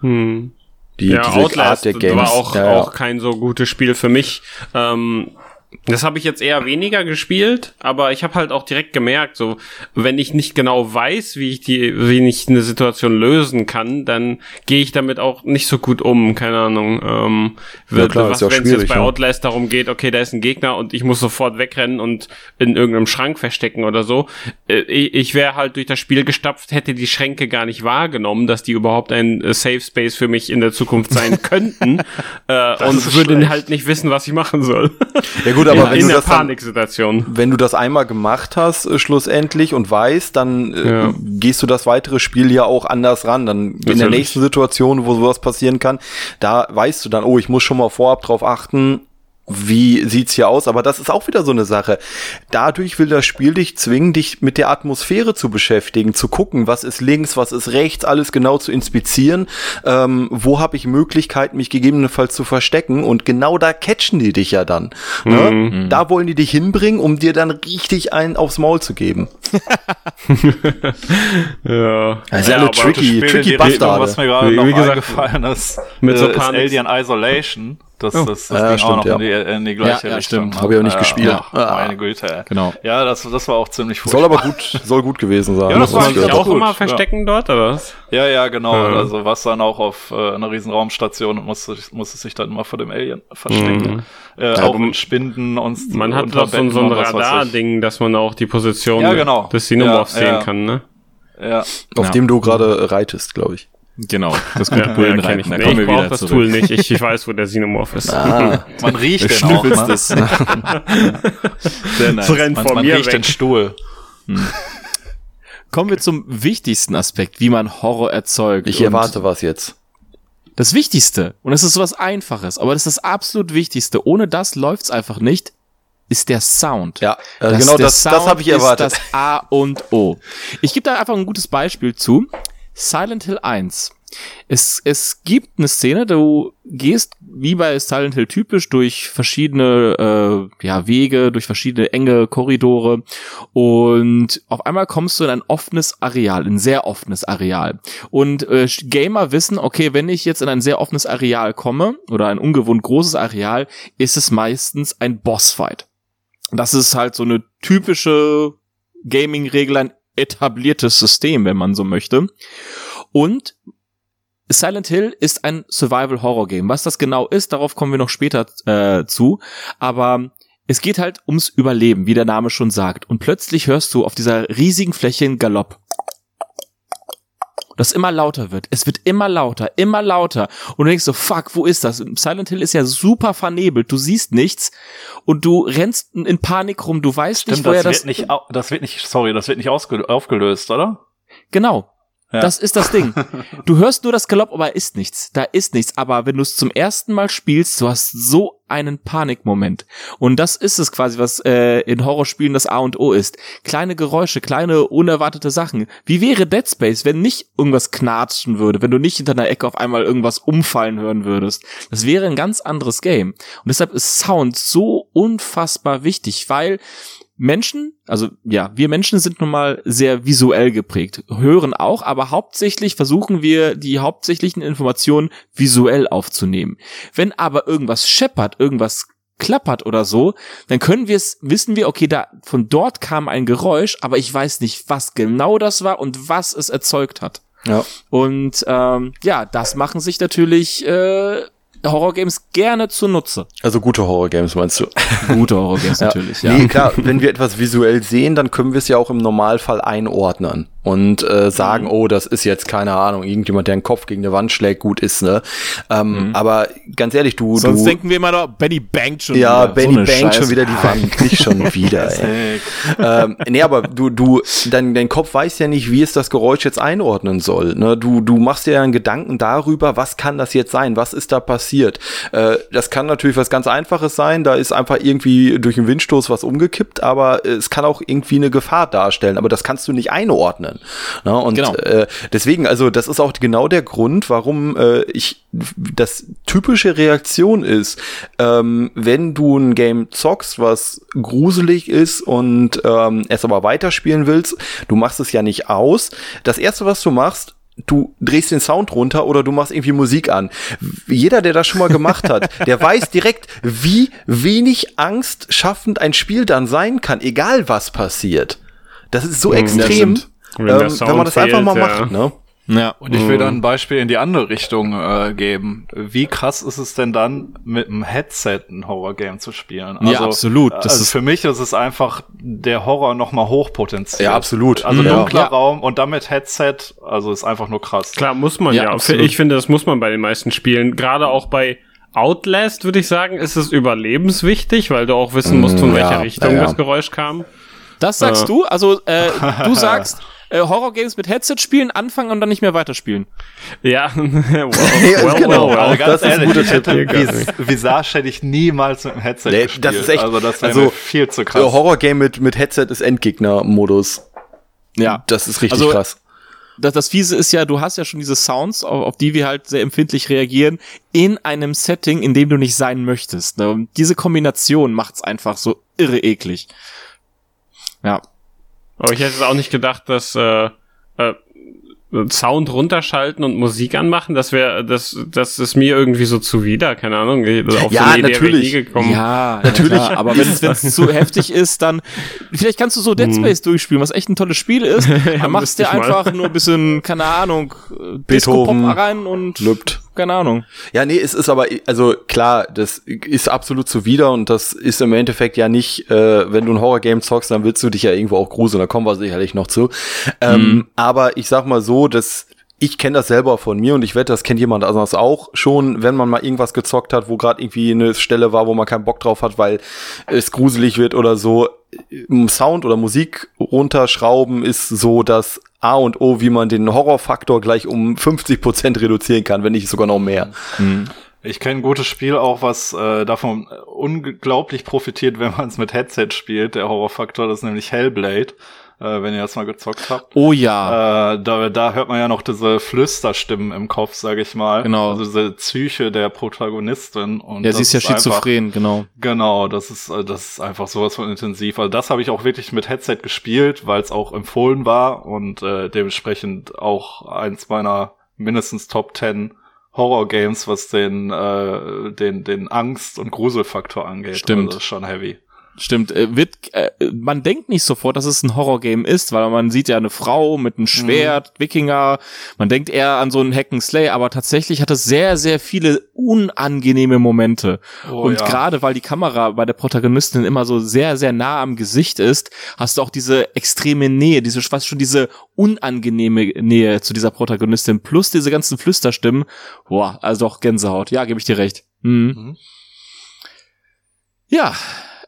Hm. Die, ja, diese Outlast war auch, Ja, ja. auch kein so gutes Spiel für mich. Ähm, das habe ich jetzt eher weniger gespielt, aber ich habe halt auch direkt gemerkt, so wenn ich nicht genau weiß, wie ich die, wie ich eine Situation lösen kann, dann gehe ich damit auch nicht so gut um. Keine Ahnung. Ähm, Ja, klar, was wenn es jetzt bei ja. Outlast darum geht, okay, da ist ein Gegner und ich muss sofort wegrennen und in irgendeinem Schrank verstecken oder so. Äh, ich ich wäre halt durch das Spiel gestapft, hätte die Schränke gar nicht wahrgenommen, dass die überhaupt ein äh, Safe Space für mich in der Zukunft sein könnten äh, und würde schlecht. halt nicht wissen, was ich machen soll. ja gut, aber in wenn in du der das dann, Paniksituation. wenn du das einmal gemacht hast, äh, schlussendlich und weißt, dann äh, Ja. gehst du das weitere Spiel ja auch anders ran. Dann in der Natürlich. nächsten Situation, wo sowas passieren kann, da weißt du dann, oh, ich muss schon mal vorab drauf achten, wie sieht's hier aus? Aber das ist auch wieder so eine Sache. Dadurch will das Spiel dich zwingen, dich mit der Atmosphäre zu beschäftigen, zu gucken, was ist links, was ist rechts, alles genau zu inspizieren. Ähm, wo habe ich Möglichkeit, mich gegebenenfalls zu verstecken? Und genau da catchen die dich ja dann. Ne? Mhm. Da wollen die dich hinbringen, um dir dann richtig einen aufs Maul zu geben. Ja. Also alle aber tricky, tricky Bastarde. was mir gerade Wie- noch eingefallen ist, mit so äh, ist Alien Isolation. Das, das, das Ja, ging stimmt, auch noch ja. in, die, in die gleiche Ja, ja, Richtung. stimmt. ne? Hab ich auch nicht Ja, gespielt. Ja, Ah. meine Güte. Genau. Ja, das, das war auch ziemlich Soll furchtbar. aber gut, soll gut gewesen sein. Ja, das Muss war man eigentlich sich auch gut, immer ja. verstecken dort, oder was? Ja, ja, genau. Ja. Also was dann auch auf äh, einer riesen Raumstation und musste, musste sich dann immer vor dem Alien verstecken. Äh, auch in Spinden und Man hat doch so, ein- so ein. Radar-Ding, dass man auch die Position Ja, genau. des Xenomorphs Ja, sehen ja. kann, ne? Ja. auf Ja. dem du gerade äh, reitest, glaube ich. Genau. Das Ja, gute ja, Bullenreiten. kenn ich. da Nee, kommen ich wir wieder das zurück. Tool nicht. Ich, ich weiß, wo der Xenomorph ist. Ah, Man riecht den auch. Ne? es. Sehr nice. Man, vor man mir riecht den weg. Stuhl. Kommen wir zum wichtigsten Aspekt, wie man Horror erzeugt. ich erwarte was jetzt. Das Wichtigste, und es ist sowas Einfaches, aber das ist das absolut Wichtigste, ohne das läuft's einfach nicht, ist der Sound. Ja, äh, Das- genau das, das Sound habe ich erwartet. Ist das A und O. Ich gebe da einfach ein gutes Beispiel zu. Silent Hill 1. Es, es gibt eine Szene, du gehst wie bei Silent Hill typisch durch verschiedene äh, ja, Wege, durch verschiedene enge Korridore und auf einmal kommst du in ein offenes Areal, ein sehr offenes Areal. Und äh, Gamer wissen, okay, wenn ich jetzt in ein sehr offenes Areal komme oder ein ungewohnt großes Areal, ist es meistens ein Bossfight. Das ist halt so eine typische Gaming-Regel, ein etabliertes System, wenn man so möchte. Und Silent Hill ist ein Survival-Horror-Game. Was das genau ist, darauf kommen wir noch später äh, zu. Aber es geht halt ums Überleben, wie der Name schon sagt. Und plötzlich hörst du auf dieser riesigen Fläche einen Galopp. Das immer lauter wird. Es wird immer lauter, immer lauter. Und du denkst so, fuck, wo ist das? Silent Hill ist ja super vernebelt. Du siehst nichts und du rennst in Panik rum. Du weißt Stimmt, nicht, woher das das. wird nicht, das wird nicht, sorry, das wird nicht aufgelöst, oder? Genau. Ja. Das ist das Ding. Du hörst nur das Galopp, aber ist nichts. Da ist nichts. Aber wenn du es zum ersten Mal spielst, du hast so einen Panikmoment. Und das ist es quasi, was äh, in Horrorspielen das A und O ist. Kleine Geräusche, kleine unerwartete Sachen. Wie wäre Dead Space, wenn nicht irgendwas knatschen würde, wenn du nicht hinter einer Ecke auf einmal irgendwas umfallen hören würdest? Das wäre ein ganz anderes Game. Und deshalb ist Sound so unfassbar wichtig, weil Menschen, also ja, wir Menschen sind nun mal sehr visuell geprägt, hören auch, aber hauptsächlich versuchen wir die hauptsächlichen Informationen visuell aufzunehmen. Wenn aber irgendwas scheppert, irgendwas klappert oder so, dann können wir es, wissen wir, okay, da von dort kam ein Geräusch, aber ich weiß nicht, was genau das war und was es erzeugt hat. Ja. Und ähm, ja, das machen sich natürlich äh, Horrorgames gerne zunutze. Also gute Horror-Games meinst du? Gute Horrorgames natürlich, ja. Nee, klar, wenn wir etwas visuell sehen, dann können wir es ja auch im Normalfall einordnen. Und äh, sagen, mhm. oh, das ist jetzt keine Ahnung, irgendjemand, der einen Kopf gegen eine Wand schlägt, gut ist, ne? Ähm, mhm. Aber ganz ehrlich, du, sonst du, denken wir immer noch, Benny bangt schon ja, wieder. Benny so bangt Scheiße. schon wieder die Wand, nicht schon wieder. ey. ähm, nee, aber du, du, dein, dein Kopf weiß ja nicht, wie es das Geräusch jetzt einordnen soll. Ne? Du, du machst dir ja einen Gedanken darüber, was kann das jetzt sein, was ist da passiert. Äh, das kann natürlich was ganz Einfaches sein. Da ist einfach irgendwie durch einen Windstoß was umgekippt, aber es kann auch irgendwie eine Gefahr darstellen. Aber das kannst du nicht einordnen. Ne? Und genau. äh, deswegen, also das ist auch genau der Grund, warum äh, ich das typische Reaktion ist, ähm, wenn du ein Game zockst, was gruselig ist und ähm, es aber weiterspielen willst, du machst es ja nicht aus. Das erste, was du machst, du drehst den Sound runter oder du machst irgendwie Musik an. Jeder, der das schon mal gemacht hat, der weiß direkt, wie wenig Angst schaffend ein Spiel dann sein kann, egal was passiert. Das ist so extrem, wenn, ähm, wenn, man das fehlt, einfach mal ja. macht, ne? Ja, und ich will dann ein Beispiel in die andere Richtung äh, geben. Wie krass ist es denn dann, mit einem Headset ein Horrorgame zu spielen? Also, ja, absolut. Das also ist für mich ist es einfach der Horror nochmal hochpotenziert. Ja, absolut. Also ja. dunkler ja. Raum und damit Headset, also ist einfach nur krass. Klar, muss man ja. ja. Ich finde, das muss man bei den meisten Spielen. Gerade auch bei Outlast, würde ich sagen, ist es überlebenswichtig, weil du auch wissen musst, von mm, welcher Richtung das Geräusch kam. Das sagst äh. du? Also, äh, du sagst, äh, Horror-Games mit Headset spielen, anfangen und dann nicht mehr weiterspielen. Ja, wow. well, genau. Well, ganz das ehrlich, ist ein guter Tipp. Visage hätte ich niemals mit dem Headset nee, gespielt. Das ist echt, also das also, viel zu krass. Horror-Game mit, mit Headset ist Endgegner-Modus. Ja. Das ist richtig also, krass. Das, das Fiese ist ja, du hast ja schon diese Sounds, auf, auf die wir halt sehr empfindlich reagieren, in einem Setting, in dem du nicht sein möchtest. Ne? Und diese Kombination macht's einfach so irre eklig. Ja. Aber ich hätte es auch nicht gedacht, dass äh, äh, Sound runterschalten und Musik anmachen, das wäre, das, das ist mir irgendwie so zuwider, keine Ahnung. Auf ja, so natürlich. Ja, natürlich. Ja, aber wenn es zu heftig ist, dann vielleicht kannst du so Dead hm. Space durchspielen, was echt ein tolles Spiel ist. Dann machst du einfach nur ein bisschen, keine Ahnung, Disco-Pop rein und Lübt keine Ahnung. Ja, nee, es ist aber, also klar, das ist absolut zuwider und das ist im Endeffekt ja nicht, äh, wenn du ein Horror-Game zockst, dann willst du dich ja irgendwo auch gruseln, da kommen wir sicherlich noch zu. Ähm, mhm. Aber ich sag mal so, dass ich kenne das selber von mir und ich wette, das kennt jemand anderes auch schon, wenn man mal irgendwas gezockt hat, wo gerade irgendwie eine Stelle war, wo man keinen Bock drauf hat, weil es gruselig wird oder so. Sound oder Musik runterschrauben ist so das A und O, wie man den Horrorfaktor gleich um 50 Prozent reduzieren kann, wenn nicht sogar noch mehr. Mhm. Ich kenne ein gutes Spiel auch, was äh, davon unglaublich profitiert, wenn man es mit Headset spielt. Der Horrorfaktor, das ist nämlich Hellblade äh, wenn ihr das mal gezockt habt. Oh ja. Äh, da, da hört man ja noch diese Flüsterstimmen im Kopf, sage ich mal. Genau. Also diese Psyche der Protagonistin. Und ja, sie ist ja schizophren, einfach, genau. Genau, das ist, äh, das ist einfach sowas von intensiv. Also das habe ich auch wirklich mit Headset gespielt, weil es auch empfohlen war und äh, dementsprechend auch eins meiner mindestens Top 10 Horror-Games, was den, äh, den, den Angst- und Gruselfaktor angeht. Stimmt. Also schon heavy. Stimmt, äh, wird äh, man denkt nicht sofort, dass es ein Horrorgame ist, weil man sieht ja eine Frau mit einem Schwert, mhm. Wikinger, man denkt eher an so einen Hack and Slay, aber tatsächlich hat es sehr sehr viele unangenehme Momente. Oh, und ja. gerade weil die Kamera bei der Protagonistin immer so sehr sehr nah am Gesicht ist, hast du auch diese extreme Nähe, diese fast schon diese unangenehme Nähe zu dieser Protagonistin plus diese ganzen Flüsterstimmen. Boah, also auch Gänsehaut. Ja, gebe ich dir recht. Mhm. Mhm. Ja,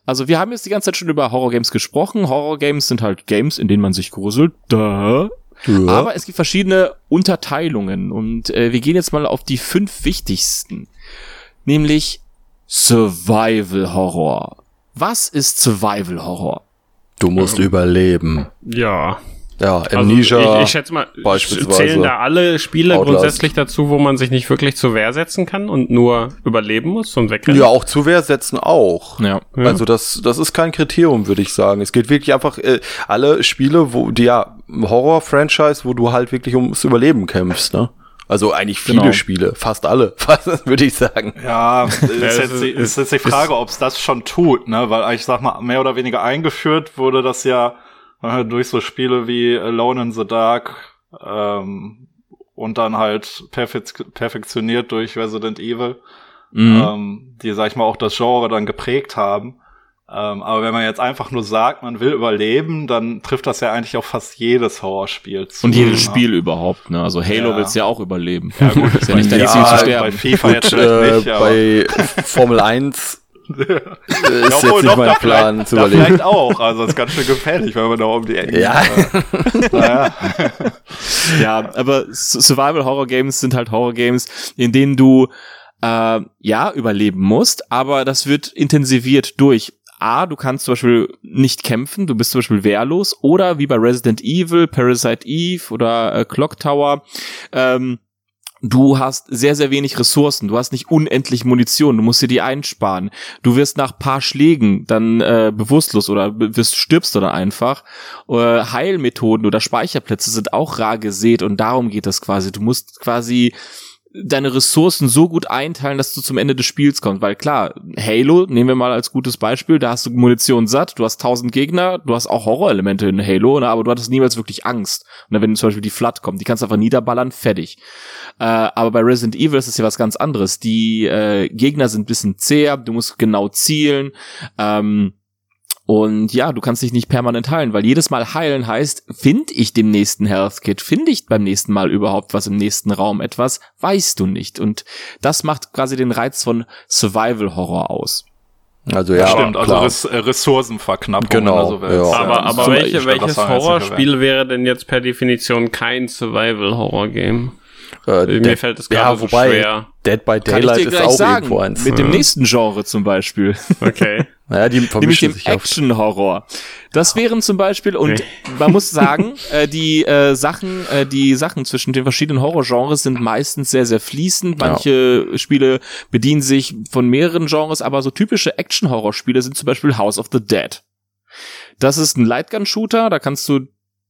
also wir haben jetzt die ganze Zeit schon über Horrorgames gesprochen. Horrorgames sind halt Games, in denen man sich gruselt. Da. Ja. Aber es gibt verschiedene Unterteilungen und äh, wir gehen jetzt mal auf die fünf wichtigsten. Nämlich Survival Horror. Was ist Survival Horror? Du musst ähm, überleben. Ja. Ja, Amnesia also ich, ich schätze mal, beispielsweise. zählen da alle Spiele Outlast. grundsätzlich dazu, wo man sich nicht wirklich zur Wehr setzen kann und nur überleben muss und wegrennen? Ja, auch zur Wehr setzen auch. Ja. Also das, das ist kein Kriterium, würde ich sagen. Es geht wirklich einfach äh, alle Spiele, wo die ja Horror-Franchise, wo du halt wirklich ums Überleben kämpfst, ne? Also eigentlich viele genau. Spiele, fast alle, würde ich sagen. Ja, ist jetzt, die, ist jetzt die Frage, ob es das schon tut, ne? Weil ich sag mal, mehr oder weniger eingeführt wurde das ja durch so Spiele wie Alone in the Dark ähm, und dann halt perfekt, perfektioniert durch Resident Evil, mhm. ähm, die, sag ich mal, auch das Genre dann geprägt haben. Ähm, aber wenn man jetzt einfach nur sagt, man will überleben, dann trifft das ja eigentlich auf fast jedes Horrorspiel zu. Und jedes ne? Spiel überhaupt, ne? Also Halo Ja. willst ja auch überleben. Ja, gut, ist ja nicht dein Ja, zu bei sterben. FIFA jetzt Gut, vielleicht äh, nicht, aber bei Formel 1 äh, ist Ja, jetzt nicht doch, mein Plan vielleicht- zu da überleben. vielleicht auch. Also ist ganz schön gefährlich, wenn man da um die Ecke Ja. Naja. Ja, aber Survival Horror Games sind halt Horror Games, in denen du äh, ja überleben musst, aber das wird intensiviert durch A, du kannst zum Beispiel nicht kämpfen, du bist zum Beispiel wehrlos, oder wie bei Resident Evil, Parasite Eve oder äh, Clock Tower, ähm, Du hast sehr, sehr wenig Ressourcen. Du hast nicht unendlich Munition. Du musst dir die einsparen. Du wirst nach paar Schlägen dann äh, bewusstlos oder wirst stirbst oder einfach. Äh, Heilmethoden oder Speicherplätze sind auch rar gesät und darum geht das quasi. Du musst quasi deine Ressourcen so gut einteilen, dass du zum Ende des Spiels kommst. Weil klar, Halo, nehmen wir mal als gutes Beispiel, da hast du Munition satt, du hast tausend Gegner, du hast auch Horrorelemente in Halo, ne, aber du hattest niemals wirklich Angst. Und wenn zum Beispiel die Flood kommt, die kannst du einfach niederballern, fertig. Äh, aber bei Resident Evil ist es ja was ganz anderes. Die äh, Gegner sind bisschen zäher, du musst genau zielen. Ähm, und ja, du kannst dich nicht permanent heilen, weil jedes Mal heilen heißt, finde ich dem nächsten Health Kit, finde ich beim nächsten Mal überhaupt was im nächsten Raum etwas, weißt du nicht. Und das macht quasi den Reiz von Survival Horror aus. Also ja, Stimmt, also klar. Äh, Ressourcenverknappung. Genau, oder so ja. Aber, aber welche, welches das Horrorspiel wäre denn jetzt per Definition kein Survival-Horror-Game? Äh, Mir Dead, fällt es ja, gerade so wobei schwer. Dead by Daylight ist auch sagen, irgendwo eins. mit dem Ja. nächsten Genre zum Beispiel. Okay. Naja, die nämlich vermischen dem. Action-Horror. Das wären zum Beispiel, und Okay. man muss sagen, äh, die äh, Sachen, äh, die Sachen zwischen den verschiedenen Horrorgenres sind meistens sehr, sehr fließend. Manche Spiele bedienen sich von mehreren Genres, aber so typische Action-Horror-Spiele sind zum Beispiel House of the Dead. Das ist ein Lightgun-Shooter, da kannst du,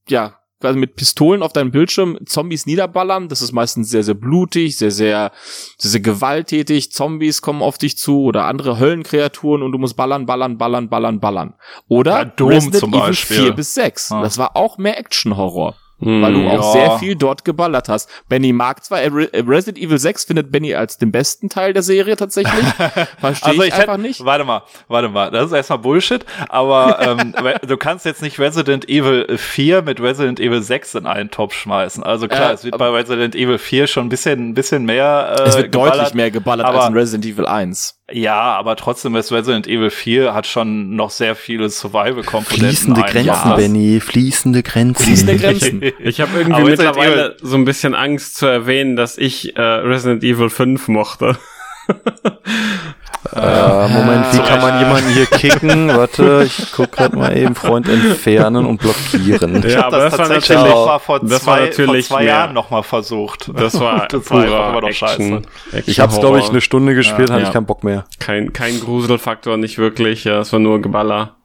ja, quasi mit Pistolen auf deinem Bildschirm Zombies niederballern. Das ist meistens sehr, sehr blutig, sehr, sehr, sehr, sehr gewalttätig. Zombies kommen auf dich zu oder andere Höllenkreaturen und du musst ballern, ballern, ballern, ballern, ballern. Oder Ja, Doom Resident zum Evil Beispiel. 4 bis 6. Ja. Das war auch mehr Action-Horror. Weil du Hm. auch Ja. sehr viel dort geballert hast. Benny mag zwar, äh, Re- Resident Evil 6 findet Benny als den besten Teil der Serie tatsächlich. Verstehe Also ich, ich einfach hätte, nicht. warte mal, warte mal, das ist erstmal Bullshit, aber ähm, du kannst jetzt nicht Resident Evil 4 mit Resident Evil 6 in einen Topf schmeißen. Also klar, Äh, es wird bei Resident Evil 4 schon ein bisschen, ein bisschen mehr äh, Es wird geballert. deutlich mehr geballert als in Resident Evil 1. Ja, aber trotzdem ist Resident Evil 4 hat schon noch sehr viele Survival-Komponenten. Fließende. Grenzen, Ja. Benny, fließende Grenzen. Fließende Grenzen. Ich habe irgendwie Aber mittlerweile so ein bisschen Angst zu erwähnen, dass ich äh, Resident Evil 5 mochte. Äh, Moment, wie kann man jemanden hier kicken? Warte, ich guck gerade mal eben Freund entfernen und blockieren. Ich Ja, hab aber das, das war tatsächlich mal vor das war zwei, natürlich vor zwei mehr. Jahren noch mal versucht. Das war, das war einfach immer noch Action. scheiße. Ich hab's, glaube ich, eine Stunde gespielt, hatte Ja. ich keinen Bock mehr. kein, kein Gruselfaktor, nicht wirklich. Ja, es war nur Geballer.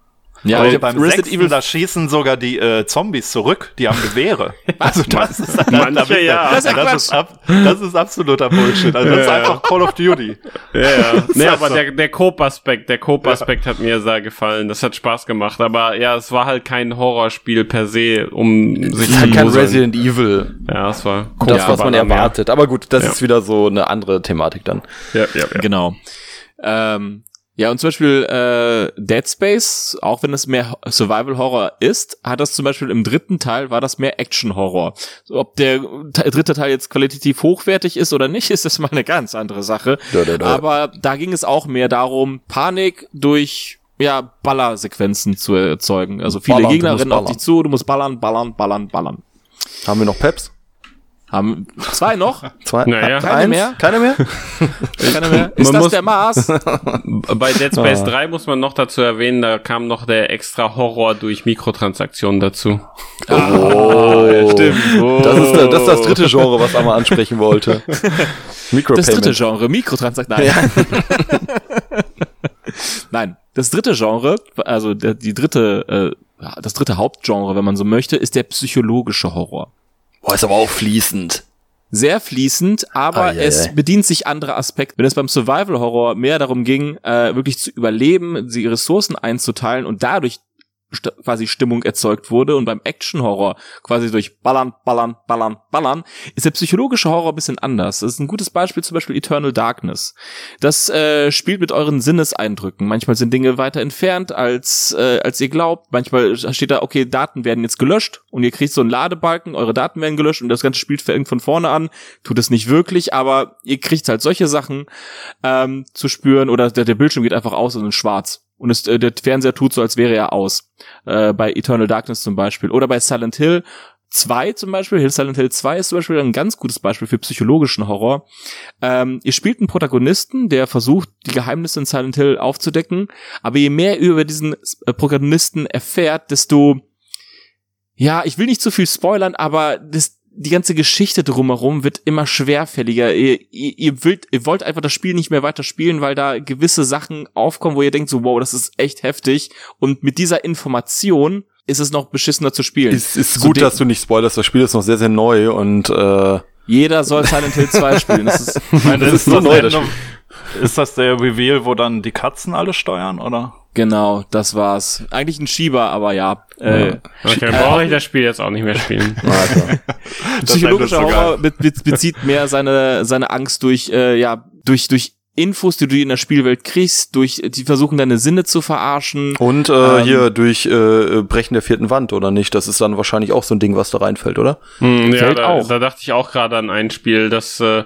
Ja, Aber hab beim Resident Evil da schießen sogar die äh, Zombies zurück, die haben Gewehre. also das ist, das, Manche, ja. das, Das ist ja ist ab, das ist absoluter Bullshit. Also das ist Ja. einfach Call of Duty. Ja, ja. nee, halt aber so. der, der Coop-Aspekt, der Coop-Aspekt hat mir sehr gefallen. Das hat Spaß gemacht. Aber ja, es war halt kein Horrorspiel per se, um sich ist zu halt kein. Resident Evil, Ja, es war das, Ja, was man erwartet. Aber gut, das Ja. ist wieder so eine andere Thematik dann. Ja, ja, ja. Genau. Ähm, ja, und zum Beispiel äh, Dead Space, auch wenn es mehr Survival Horror ist, hat das zum Beispiel im dritten Teil war das mehr Action Horror. Ob der te- dritte Teil jetzt qualitativ hochwertig ist oder nicht, ist das mal eine ganz andere Sache. Da, da, da. Aber da ging es auch mehr darum, Panik durch ja Ballersequenzen zu erzeugen. Also viele Ballern, Gegner rennen auf dich zu, du musst ballern, ballern, ballern, ballern. Haben wir noch Peps? Haben zwei noch? Zwei? Naja. Eins? Keine mehr? Keine mehr? Keiner mehr? Ist Man das der Mars? Bei Dead Space Ah. 3 muss man noch dazu erwähnen, da kam noch der extra Horror durch Mikrotransaktionen dazu. Oh, stimmt. Oh. Das ist, das ist das dritte Genre, was Amma ansprechen wollte. Das dritte. Genre, Mikrotransaktionen. Nein. Nein, das dritte Genre, also die dritte, äh, das dritte Hauptgenre, wenn man so möchte, ist der psychologische Horror. Boah, ist aber auch fließend. Sehr fließend, aber Ei, ei, es ei. bedient sich anderer Aspekte. Wenn es beim Survival Horror mehr darum ging, äh, wirklich zu überleben, die Ressourcen einzuteilen und dadurch st quasi Stimmung erzeugt wurde und beim Action-Horror quasi durch Ballern, Ballern, Ballern, Ballern, ist der psychologische Horror ein bisschen anders. Das ist ein gutes Beispiel zum Beispiel Eternal Darkness. Das äh, spielt mit euren Sinneseindrücken. Manchmal sind Dinge weiter entfernt, als, äh, als ihr glaubt. Manchmal steht da, okay, Daten werden jetzt gelöscht und ihr kriegt so einen Ladebalken, eure Daten werden gelöscht und das Ganze spielt von vorne an. Tut es nicht wirklich, aber ihr kriegt halt solche Sachen ähm, zu spüren oder der, der Bildschirm geht einfach aus und ist schwarz und es, äh, der Fernseher tut so, als wäre er aus. Äh, bei Eternal Darkness zum Beispiel. Oder bei Silent Hill 2 zum Beispiel, Silent Hill 2 ist zum Beispiel ein ganz gutes Beispiel für psychologischen Horror. Ähm, ihr spielt einen Protagonisten, der versucht, die Geheimnisse in Silent Hill aufzudecken, aber je mehr ihr über diesen äh, Protagonisten erfährt, desto ja, ich will nicht zu viel spoilern, aber das, die ganze Geschichte drumherum wird immer schwerfälliger. Ihr, ihr, ihr, wollt, ihr wollt einfach das Spiel nicht mehr weiter spielen, weil da gewisse Sachen aufkommen, wo ihr denkt so, wow, das ist echt heftig. Und mit dieser Information ist es noch beschissener zu spielen. Es ist gut, dass du nicht spoilerst. Das Spiel ist noch sehr, sehr neu und äh jeder soll Silent Hill 2 spielen. Das ist, meine, das, das ist so neu. Das ist das der Reveal, wo dann die Katzen alle steuern, oder? Genau, das war's. Eigentlich ein Schieber, aber ja. Äh, okay, äh, brauche ich das Spiel jetzt auch nicht mehr spielen. Psychologischer Horror be be bezieht mehr seine seine Angst durch äh, ja durch durch Infos, die du in der Spielwelt kriegst, durch die versuchen deine Sinne zu verarschen. Und äh, ähm, hier durch äh, Brechen der vierten Wand, oder nicht? Das ist dann wahrscheinlich auch so ein Ding, was da reinfällt, oder? Hm, ja, da, auch. da dachte ich auch gerade an ein Spiel, das äh,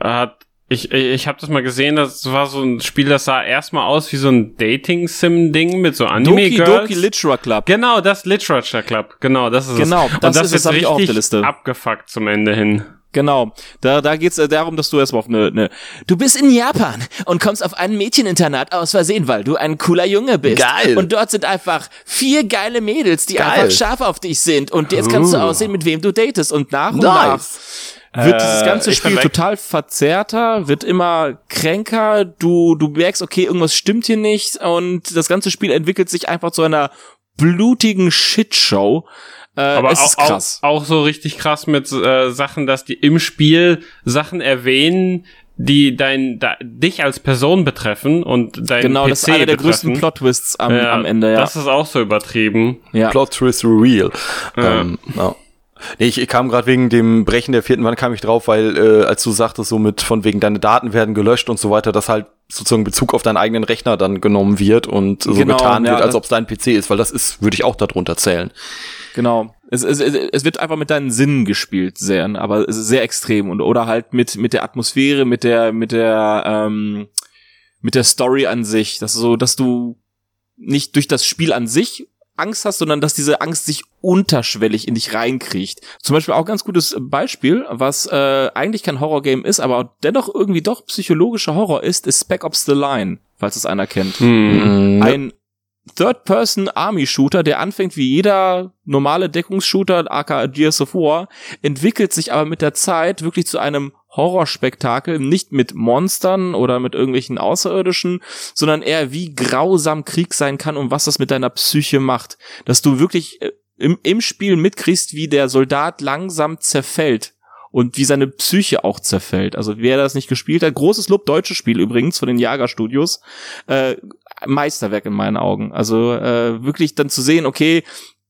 hat ich, ich habe das mal gesehen, das war so ein Spiel, das sah erstmal aus wie so ein Dating-Sim-Ding mit so Anime-Girls. Doki Doki Literature Club. Genau, das Literature Club. Genau, das ist genau, es. Genau, das, das ist, ist richtig abgefuckt zum Ende hin. Genau. Da, da geht's äh, darum, dass du erstmal auf eine, eine. Du bist in Japan und kommst auf ein Mädcheninternat aus Versehen, weil du ein cooler Junge bist. Geil. Und dort sind einfach vier geile Mädels, die Geil. einfach scharf auf dich sind. Und jetzt kannst du aussehen, mit wem du datest. Und nach und nice. nach wird äh, dieses ganze Spiel total verzerrter, wird immer kränker, du, du merkst, okay, irgendwas stimmt hier nicht und das ganze Spiel entwickelt sich einfach zu einer blutigen Shitshow. Äh, Aber auch, krass. Auch, auch, so richtig krass mit äh, Sachen, dass die im Spiel Sachen erwähnen, die dein da, dich als Person betreffen und dein genau, PC das ist einer der betreffen. größten Plot-Twists am, ja, am Ende. Ja, das ist auch so übertrieben. Ja. Plot-Twist real. Ja. Ähm, no. Nee, ich, ich kam gerade wegen dem Brechen der vierten Wand kam ich drauf, weil äh, als du sagtest, so mit von wegen deine Daten werden gelöscht und so weiter, dass halt sozusagen Bezug auf deinen eigenen Rechner dann genommen wird und so genau, getan ja, wird, als ob es dein PC ist, weil das ist, würde ich auch darunter zählen. Genau. Es, es, es wird einfach mit deinen Sinnen gespielt, sehr, aber sehr extrem und oder halt mit mit der Atmosphäre, mit der mit der ähm, mit der Story an sich, dass so, dass du nicht durch das Spiel an sich Angst hast, sondern dass diese Angst sich unterschwellig in dich reinkriecht. Zum Beispiel auch ganz gutes Beispiel, was äh, eigentlich kein Horrorgame ist, aber dennoch irgendwie doch psychologischer Horror ist, ist Spec Ops The Line, falls es einer kennt. Hm. Ein Third-Person-Army-Shooter, der anfängt wie jeder normale Deckungsshooter, aka Gears of War, entwickelt sich aber mit der Zeit wirklich zu einem Horrorspektakel, nicht mit Monstern oder mit irgendwelchen Außerirdischen, sondern eher wie grausam Krieg sein kann und was das mit deiner Psyche macht. Dass du wirklich äh, im, im Spiel mitkriegst, wie der Soldat langsam zerfällt und wie seine Psyche auch zerfällt. Also wer das nicht gespielt hat, großes Lob, deutsches Spiel übrigens von den Jagerstudios, äh, Meisterwerk in meinen Augen. Also äh, wirklich dann zu sehen, okay,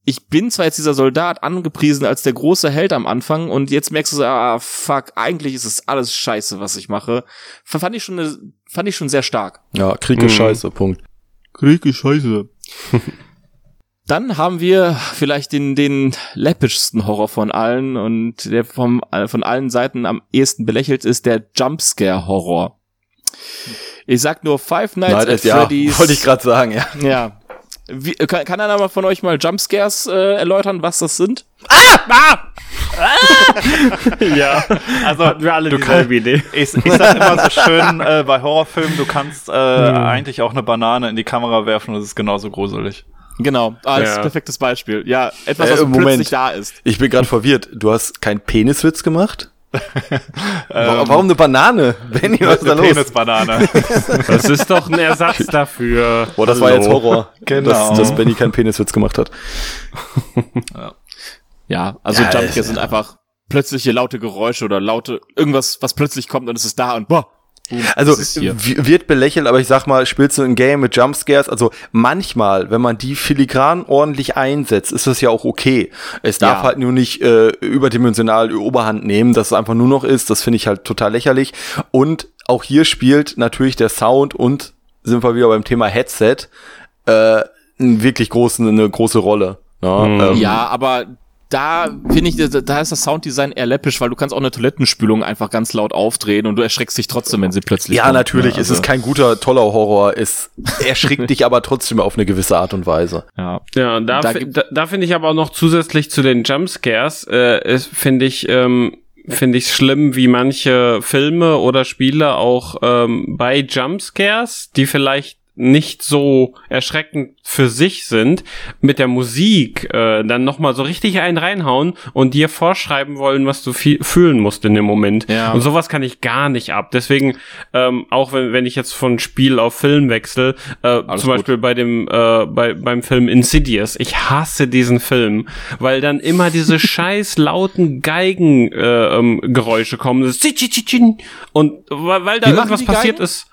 ich bin zwar jetzt dieser Soldat angepriesen als der große Held am Anfang und jetzt merkst du so, ah, fuck, eigentlich ist es alles scheiße, was ich mache. Fand ich schon, eine, fand ich schon sehr stark. Ja, Krieg ist mhm. scheiße, Punkt. Krieg ist scheiße. Dann haben wir vielleicht den, den läppischsten Horror von allen und der vom, von allen Seiten am ehesten belächelt ist der Jumpscare-Horror. Ich sag nur Five Nights Nein, at ja, Freddy's. Wollte ich gerade sagen, ja. Ja, wie, kann, kann einer mal von euch mal Jumpscares äh, erläutern, was das sind? Ah! ah! ah! ja, also hatten wir alle dieselbe Idee. Ich, ich sag immer so schön äh, bei Horrorfilmen, du kannst äh, hm. eigentlich auch eine Banane in die Kamera werfen und es ist genauso gruselig. Genau, als ja. perfektes Beispiel. Ja, etwas, was äh, plötzlich da ist. Ich bin gerade verwirrt. Du hast keinen Peniswitz gemacht? warum, warum eine Banane? Benny, was ist da los? Penisbanane. Das ist doch ein Ersatz dafür. Boah, das Hallo. war jetzt Horror. Genau. Dass, dass Benny keinen Peniswitz gemacht hat. Ja, ja also ja, Jumpscares sind einfach plötzliche laute Geräusche oder laute irgendwas, was plötzlich kommt und es ist da und boah, Also hier. w- wird belächelt, aber ich sag mal, spielst du ein Game mit Jumpscares, also manchmal, wenn man die filigran ordentlich einsetzt, ist das ja auch okay. Es darf Ja. halt nur nicht äh, überdimensional Oberhand nehmen, dass es einfach nur noch ist, das finde ich halt total lächerlich. Und auch hier spielt natürlich der Sound und sind wir wieder beim Thema Headset äh, wirklich großen, eine große Rolle. Ja, Mhm. ähm, Ja, aber da finde ich, da- ist das Sounddesign eher läppisch, weil du kannst auch eine Toilettenspülung einfach ganz laut aufdrehen und du erschreckst dich trotzdem, wenn sie plötzlich ja, kommt, natürlich, ne? es ist kein guter, toller Horror, es erschrickt dich aber trotzdem auf eine gewisse Art und Weise. Ja. Ja, da, Da da, da finde ich aber auch noch zusätzlich zu den Jumpscares, äh, finde ich, ähm, finde ich schlimm, wie manche Filme oder Spiele auch ähm, bei Jumpscares, die vielleicht nicht so erschreckend für sich sind, mit der Musik äh, dann nochmal so richtig einen reinhauen und dir vorschreiben wollen, was du fühlen musst in dem Moment. Ja. Und sowas kann ich gar nicht ab. Deswegen, ähm, auch wenn, wenn ich jetzt von Spiel auf Film wechsle, äh, Alles zum gut. Beispiel bei dem, äh, bei, beim Film Insidious, ich hasse diesen Film, weil dann immer diese scheiß lauten Geigengeräusche äh, ähm, Geräusche kommen, und weil, da irgendwas passiert ist.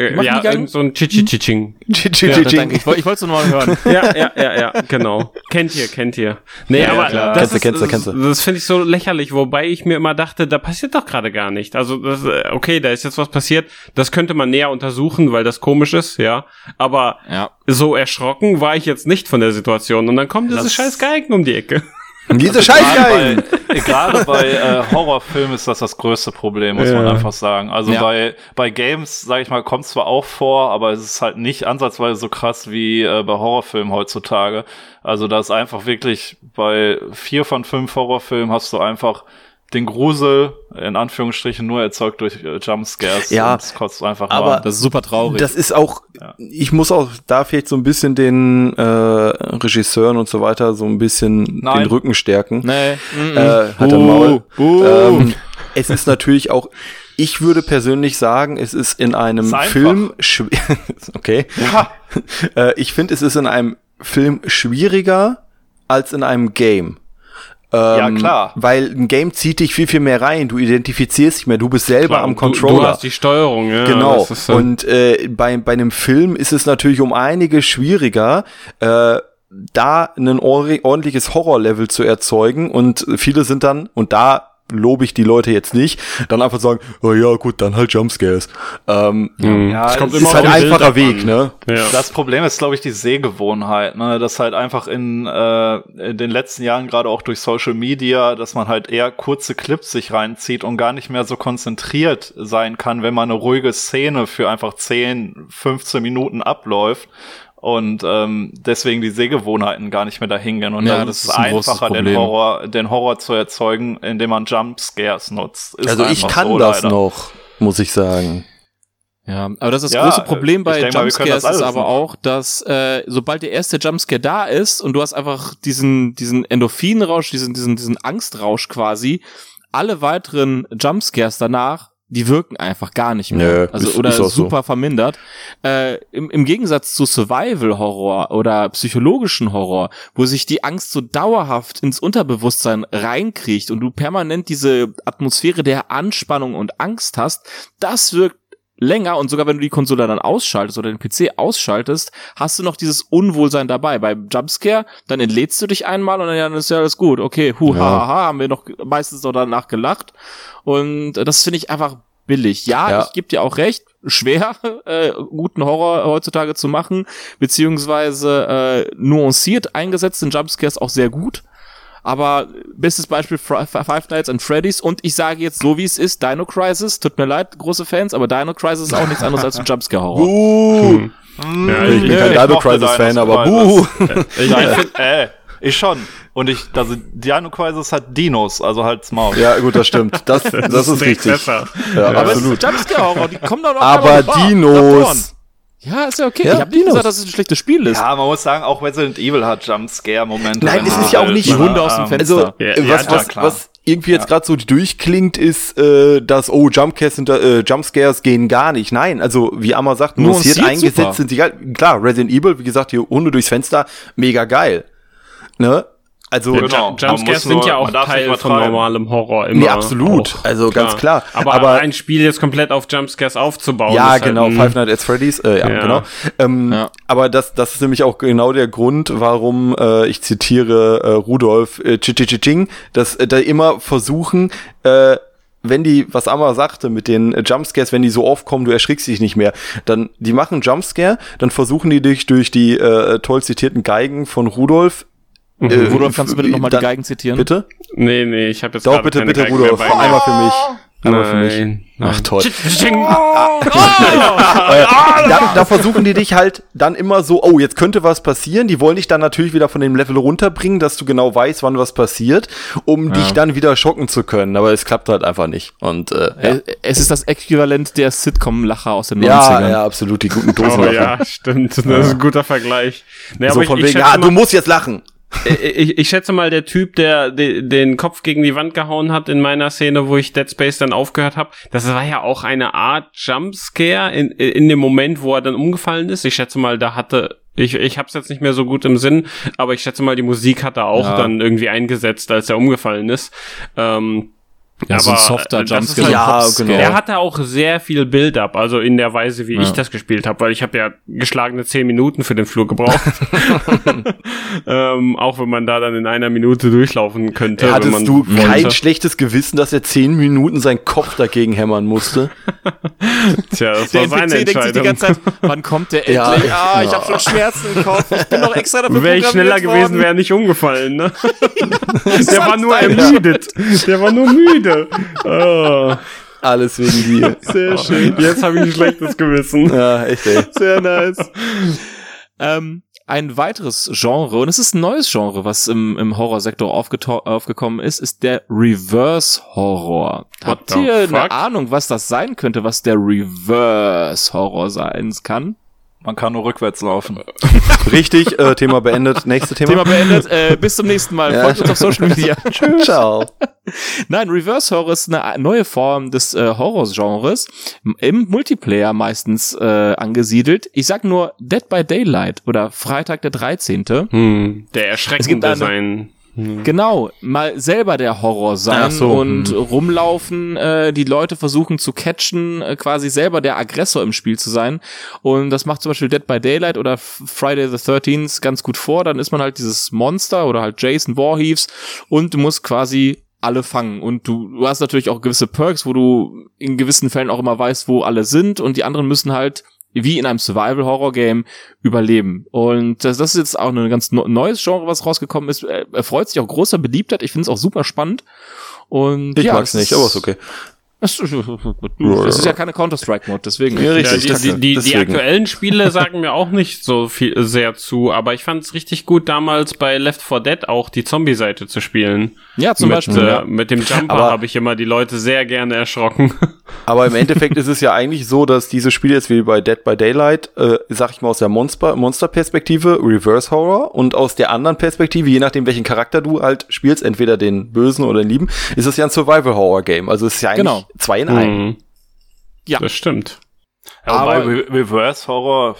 Äh, machen ja, irgend so ein Tschitschitsching. Ja, danke. ich wollte ich wollte es nur mal hören. ja, ja, ja, ja, genau. Kennt ihr, kennt ihr. Nee, Ja, aber klar. das, Kennst du, kennst du, kennst du. das finde ich so lächerlich, wobei ich mir immer dachte, da passiert doch gerade gar nicht. Also, das, äh, okay, da ist jetzt was passiert, das könnte man näher untersuchen, weil das komisch ist, ja. Aber Ja. so erschrocken war ich jetzt nicht von der Situation. Und dann kommen diese Das- scheiß Geigen um die Ecke. Diese Scheißgeigen! Gerade bei, gerade bei äh, Horrorfilmen ist das das größte Problem, muss man Ja. einfach sagen. Also Ja. bei, bei Games, sage ich mal, kommt zwar auch vor, aber es ist halt nicht ansatzweise so krass wie äh, bei Horrorfilmen heutzutage. Also da ist einfach wirklich bei vier von fünf Horrorfilmen hast du einfach den Grusel, in Anführungsstrichen, nur erzeugt durch äh, Jumpscares. Ja, und es kotzt einfach aber- nur an. Das ist super traurig. Das ist auch, Ja. ich muss auch da vielleicht so ein bisschen den äh, Regisseuren und so weiter so ein bisschen Nein. den Rücken stärken. nee. mm, mm. Äh, hat er Maul. buh. Ähm, es ist natürlich auch, ich würde persönlich sagen, es ist in einem Ist. Film, okay, Ja. äh, ich finde, es ist in einem Film schwieriger als in einem Game. Ja, Ähm, klar. Weil ein Game zieht dich viel, viel mehr rein. Du identifizierst dich mehr. Du bist selber Klar, am du, Controller. du hast die Steuerung, ja. Genau. äh, und äh, bei, bei einem Film ist es natürlich um einige schwieriger, äh, da ein ordentlich- ordentliches Horrorlevel zu erzeugen. Und viele sind dann, und da lobe ich die Leute jetzt nicht, dann einfach sagen, oh ja, gut, dann halt Jumpscares. Ähm. Ja, es kommt es immer ist halt ein einfacher Weg, ne? Ja. Das Problem ist, glaube ich, die Sehgewohnheit, ne? dass halt einfach in, äh, in den letzten Jahren, gerade auch durch Social Media, dass man halt eher kurze Clips sich reinzieht und gar nicht mehr so konzentriert sein kann, wenn man eine ruhige Szene für einfach 10, 15 Minuten abläuft. Und ähm, deswegen die Sehgewohnheiten gar nicht mehr dahin gehen. Und Ja, dann das ist ein großes einfacher, den Problem. Horror, den Horror zu erzeugen, indem man Jumpscares nutzt. Ist Also ich kann so das leider. noch, muss ich sagen. Ja, aber das ist das Ja, große Problem bei Jumpscares ist aber auch, dass äh, sobald der erste Jumpscare da ist und du hast einfach diesen diesen Endorphinrausch, diesen diesen diesen Angstrausch quasi, alle weiteren Jumpscares danach, die wirken einfach gar nicht mehr. Nö, also ist- oder ist auch so. super vermindert. Äh, im, Im Gegensatz zu Survival Horror oder psychologischen Horror, wo sich die Angst so dauerhaft ins Unterbewusstsein reinkriegt und du permanent diese Atmosphäre der Anspannung und Angst hast, das wirkt länger und sogar wenn du die Konsole dann ausschaltest oder den PC ausschaltest, hast du noch dieses Unwohlsein dabei. Beim Jumpscare, dann entlädst du dich einmal und dann ist ja alles gut. Okay, hu, Ja. ha, ha, ha, haben wir noch meistens noch danach gelacht. Und das finde ich einfach billig. Ja, Ja. ich gebe dir auch recht, schwer, äh, guten Horror heutzutage zu machen, beziehungsweise äh, nuanciert eingesetzt sind Jumpscares auch sehr gut. Aber bestes Beispiel Five Nights at Freddy's und ich sage jetzt so wie es ist, Dino Crisis, tut mir leid, große Fans, aber Dino Crisis ist auch nichts anderes als ein Jumpscare-Horror. Buh! Hm, Ja, Ich bin kein Dino Crisis-Fan, aber buh! Ich, ich find, äh, ich schon. Und ich, also Dino Crisis hat Dinos, also halt's Maul. Ja, gut, das stimmt. Das, das ist direkt richtig. besser. Ja, aber es absolut. ist ein Jumpscare-Horror, die kommen doch noch Aber. Dinos. Ja, ist ja okay. Ja, ich habe nicht gesagt, dass es ein schlechtes Spiel ist. Ja, man muss sagen, auch Resident Evil hat Jumpscare-Momente. Nein, es ist ja auch nicht- Die Hunde aus dem Ähm, Fenster. Also, Ja, äh, was, ja, was, klar. was irgendwie jetzt gerade so durchklingt, ist, äh, dass, oh, Jumpscares, sind, äh, Jumpscares gehen gar nicht. Nein, also, wie Amma sagt, nuanciert Nuanciert eingesetzt super. sind sie geil. Klar, Resident Evil, wie gesagt, hier Hunde durchs Fenster, mega geil. Ne? Also Genau. Man muss Jumpscares nur- sind ja auch Teil von normalem Horror immer. Nee, absolut. Also ganz klar. Aber, Aber- ein Spiel jetzt komplett auf Jumpscares aufzubauen. Ja, ist halt genau, ein- Five Nights at Freddy's, äh, ja, Ja. genau. Ähm, Ja. Aber das, das ist nämlich auch genau der Grund, warum äh, ich zitiere äh, Rudolf äh, Chichichiching, dass äh, da immer versuchen, äh, wenn die, was Amma sagte mit den äh, Jumpscares, wenn die so aufkommen, du erschrickst dich nicht mehr, dann, die machen Jumpscare, dann versuchen die dich durch die äh, toll zitierten Geigen von Rudolf äh, Rudolf, kannst du bitte nochmal die Geigen zitieren? Bitte? Nee, nee, ich habe jetzt Doch, bitte, keine bitte, Geigen Rudolf, mehr bei mir. einmal für mich. Einmal für mich. Ach toll. Äh, da, da versuchen die dich halt dann immer so, oh, jetzt könnte was passieren. Die wollen dich dann natürlich wieder von dem Level runterbringen, dass du genau weißt, wann was passiert, um dich dann wieder schocken zu können. Aber es klappt halt einfach nicht. Und äh, ja. Äh, Es ist das Äquivalent der Sitcom-Lacher aus den 90ern. Ja, ja, absolut, die guten Oh Dosen. ja, stimmt. Das ist ein guter Vergleich. Nee, so aber ich, von ich, wegen, schätze ja, du musst jetzt lachen. Ich, ich schätze mal, der Typ, der de, den Kopf gegen die Wand gehauen hat in meiner Szene, wo ich Dead Space dann aufgehört habe, das war ja auch eine Art Jumpscare in, in dem Moment, wo er dann umgefallen ist. Ich schätze mal, da hatte ich, ich hab's jetzt nicht mehr so gut im Sinn, aber ich schätze mal, die Musik hat er auch Ja. dann irgendwie eingesetzt, als er umgefallen ist. Ähm, Ja, so ein aber, softer äh, das ist Jumpscare. Ja, Kopfscare. genau. er hatte auch sehr viel Build-up, also in der Weise, wie Ja. ich das gespielt habe, weil ich habe ja geschlagene zehn Minuten für den Flur gebraucht. ähm, auch wenn man da dann in einer Minute durchlaufen könnte. wenn man Hattest du wollte. kein schlechtes Gewissen, dass er zehn Minuten seinen Kopf dagegen hämmern musste? Tja, das Der war seine NPC denkt sich die Entscheidung. ganze Zeit, wann kommt der Ja. endlich? Ah, ich habe schon Schmerzen im Kopf. Ich bin doch extra dafür Wäre ich schneller programmiert gewesen, worden. wäre er nicht umgefallen, ne? Der war nur ermüdet. Der war nur müde. Oh, Alles wegen dir. sehr schön. Jetzt habe ich ein schlechtes Gewissen. Ja, echt, ey. Sehr nice. ähm, ein weiteres Genre, und es ist ein neues Genre, was im, im Horrorsektor aufgekommen ist, ist der Reverse Horror. Habt the ihr eine fuck? Ahnung, was das sein könnte, was der Reverse Horror sein kann? Man kann nur rückwärts laufen. Richtig, äh, Thema beendet. Nächstes Thema. Thema beendet. Äh, bis zum nächsten Mal. Ja. Folgt uns auf Social Media. Ciao. Nein, Reverse Horror ist eine neue Form des äh, Horrorgenres, im Multiplayer meistens äh, angesiedelt. Ich sag nur Dead by Daylight oder Freitag der 13. Hm, der erschreckende eine- sein. Genau, mal selber der Horror sein so, und hm. rumlaufen, äh, die Leute versuchen zu catchen, äh, quasi selber der Aggressor im Spiel zu sein. Und das macht zum Beispiel Dead by Daylight oder Friday the 13th ganz gut vor. Dann ist man halt dieses Monster oder halt Jason Voorhees und du musst quasi alle fangen. Und du, du hast natürlich auch gewisse Perks, wo du in gewissen Fällen auch immer weißt, wo alle sind und die anderen müssen halt wie in einem Survival-Horror-Game überleben. Und das, das ist jetzt auch ein ganz neues Genre, was rausgekommen ist. Er erfreut sich auch großer Beliebtheit. Ich finde es auch super spannend. Und Ich ja, mag's nicht, aber ist okay. Das ist, ja keine Counter-Strike-Mod, deswegen. Ja, Ja, richtig. die, das- die, die, die deswegen. aktuellen Spiele sagen mir auch nicht so viel sehr zu, aber ich fand es richtig gut damals bei Left 4 Dead auch die Zombie-Seite zu spielen. Ja, zum mit, Beispiel. Äh, ja. mit dem Jumper habe ich immer die Leute sehr gerne erschrocken. Aber im Endeffekt ist es ja eigentlich so, dass diese Spiele jetzt wie bei Dead by Daylight, äh, sag ich mal aus der Monster Monster-Perspektive, Reverse Horror und aus der anderen Perspektive, je nachdem welchen Charakter du halt spielst, entweder den Bösen oder den Lieben, ist es ja ein Survival Horror Game. Also es ist ja eigentlich Genau. Zwei in einem. Mhm. Ja. Das stimmt. Ja, aber bei Re Reverse Horror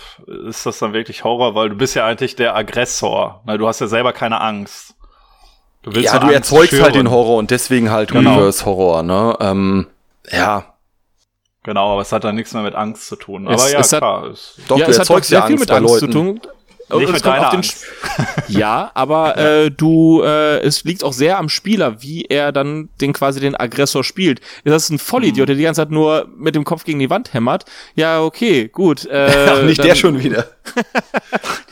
ist das dann wirklich Horror, weil du bist ja eigentlich der Aggressor. Na, du hast ja selber keine Angst. Du willst Ja, du Angst erzeugst halt schüren. den Horror und deswegen halt Genau. Reverse Horror, ne? Ähm, ja, Genau, aber es hat dann nichts mehr mit Angst zu tun. Es- aber ja, es hat- klar. Es, doch, ja, du es hat doch erzeugst sehr ja viel Angst mit bei Angst Leuten. zu tun. Nicht es mit kommt deiner auf den Angst. Ja, aber äh, du, äh, es liegt auch sehr am Spieler, wie er dann den quasi den Aggressor spielt. Ist das ein Vollidiot, der die ganze Zeit nur mit dem Kopf gegen die Wand hämmert? Ja, okay, gut. Äh, Ach, nicht dann, der schon wieder.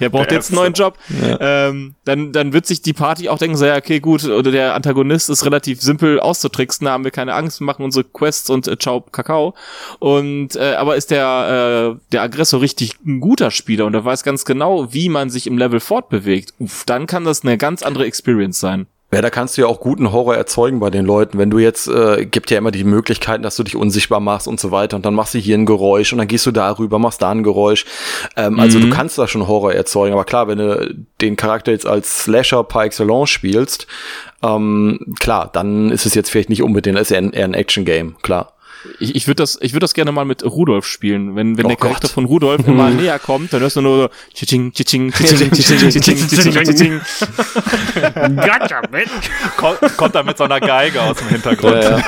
Der braucht Der jetzt einen neuen Job. Ähm, dann, dann wird sich die Party auch denken, so, ja, okay, gut, oder der Antagonist ist relativ simpel auszutricksen, da haben wir keine Angst, machen unsere Quests und äh, ciao, Kakao. Und, äh, aber ist der, äh, der Aggressor richtig ein guter Spieler und er weiß ganz genau, wie man sich im Level fortbewegt, uff, dann kann das eine ganz andere Experience sein. Ja, da kannst du ja auch guten Horror erzeugen bei den Leuten. Wenn du jetzt, äh, gibt ja immer die Möglichkeiten, dass du dich unsichtbar machst und so weiter und dann machst du hier ein Geräusch und dann gehst du darüber, machst da ein Geräusch. Ähm, Also du kannst da schon Horror erzeugen, aber klar, wenn du den Charakter jetzt als Slasher par excellence spielst, ähm, klar, dann ist es jetzt vielleicht nicht unbedingt, ist eher ein, eher ein Action-Game, klar. Ich, ich würde das, ich würde das gerne mal mit Rudolf spielen. Wenn, wenn Oh der Charakter Gott. von Rudolf immer näher kommt, dann hörst du nur so Tschitsching, Tschitsching, Tschitsching, Tschitsching, Tschitsching, Tschitsching, Tschitsching. Gotcha, bitch. Kommt, kommt da mit so einer Geige aus dem Hintergrund. Ja,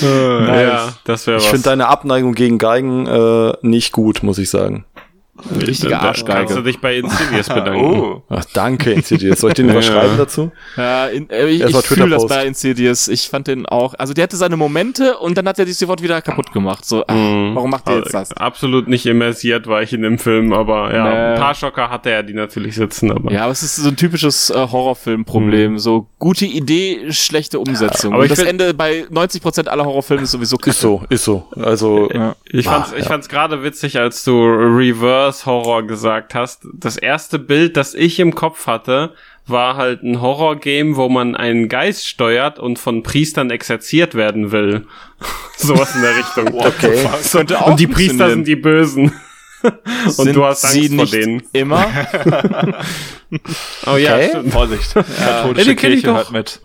ja. Ja, das wäre was. Ich finde deine Abneigung gegen Geigen äh, nicht gut, muss ich sagen. Richtige Arschgeige. kannst du dich bei Insidious bedanken. Oh. Ach, danke, Insidious. Soll ich den Ja. was schreiben dazu? Ja, in, äh, ich, ich fühle das bei Insidious. Ich fand den auch, also der hatte seine Momente und dann hat er sich sofort wieder kaputt gemacht. So, ach, Mhm. warum macht er jetzt das? Absolut nicht immersiert war ich in dem Film, aber ja, Nee. ein paar Schocker hatte er, die natürlich sitzen, aber. Ja, aber es ist so ein typisches äh, Horrorfilm-Problem. So gute Idee, schlechte Umsetzung. aber und ich das Ende bei 90% aller Horrorfilme ist sowieso Ist so, ist so. Also, Ja. Ich fand's, ich fand's gerade witzig, als du Reverse Horror gesagt hast. Das erste Bild, das ich im Kopf hatte, war halt ein Horror-Game, wo man einen Geist steuert und von Priestern exerziert werden will. Sowas in der Richtung. okay. Könnte auch Und die Priester sind die Bösen. Und Sind du hast sie Angst vor nicht denen. Immer. Oh ja, Okay. stimmt. Vorsicht. Ja, Katholische ich Kirche doch. hört mit.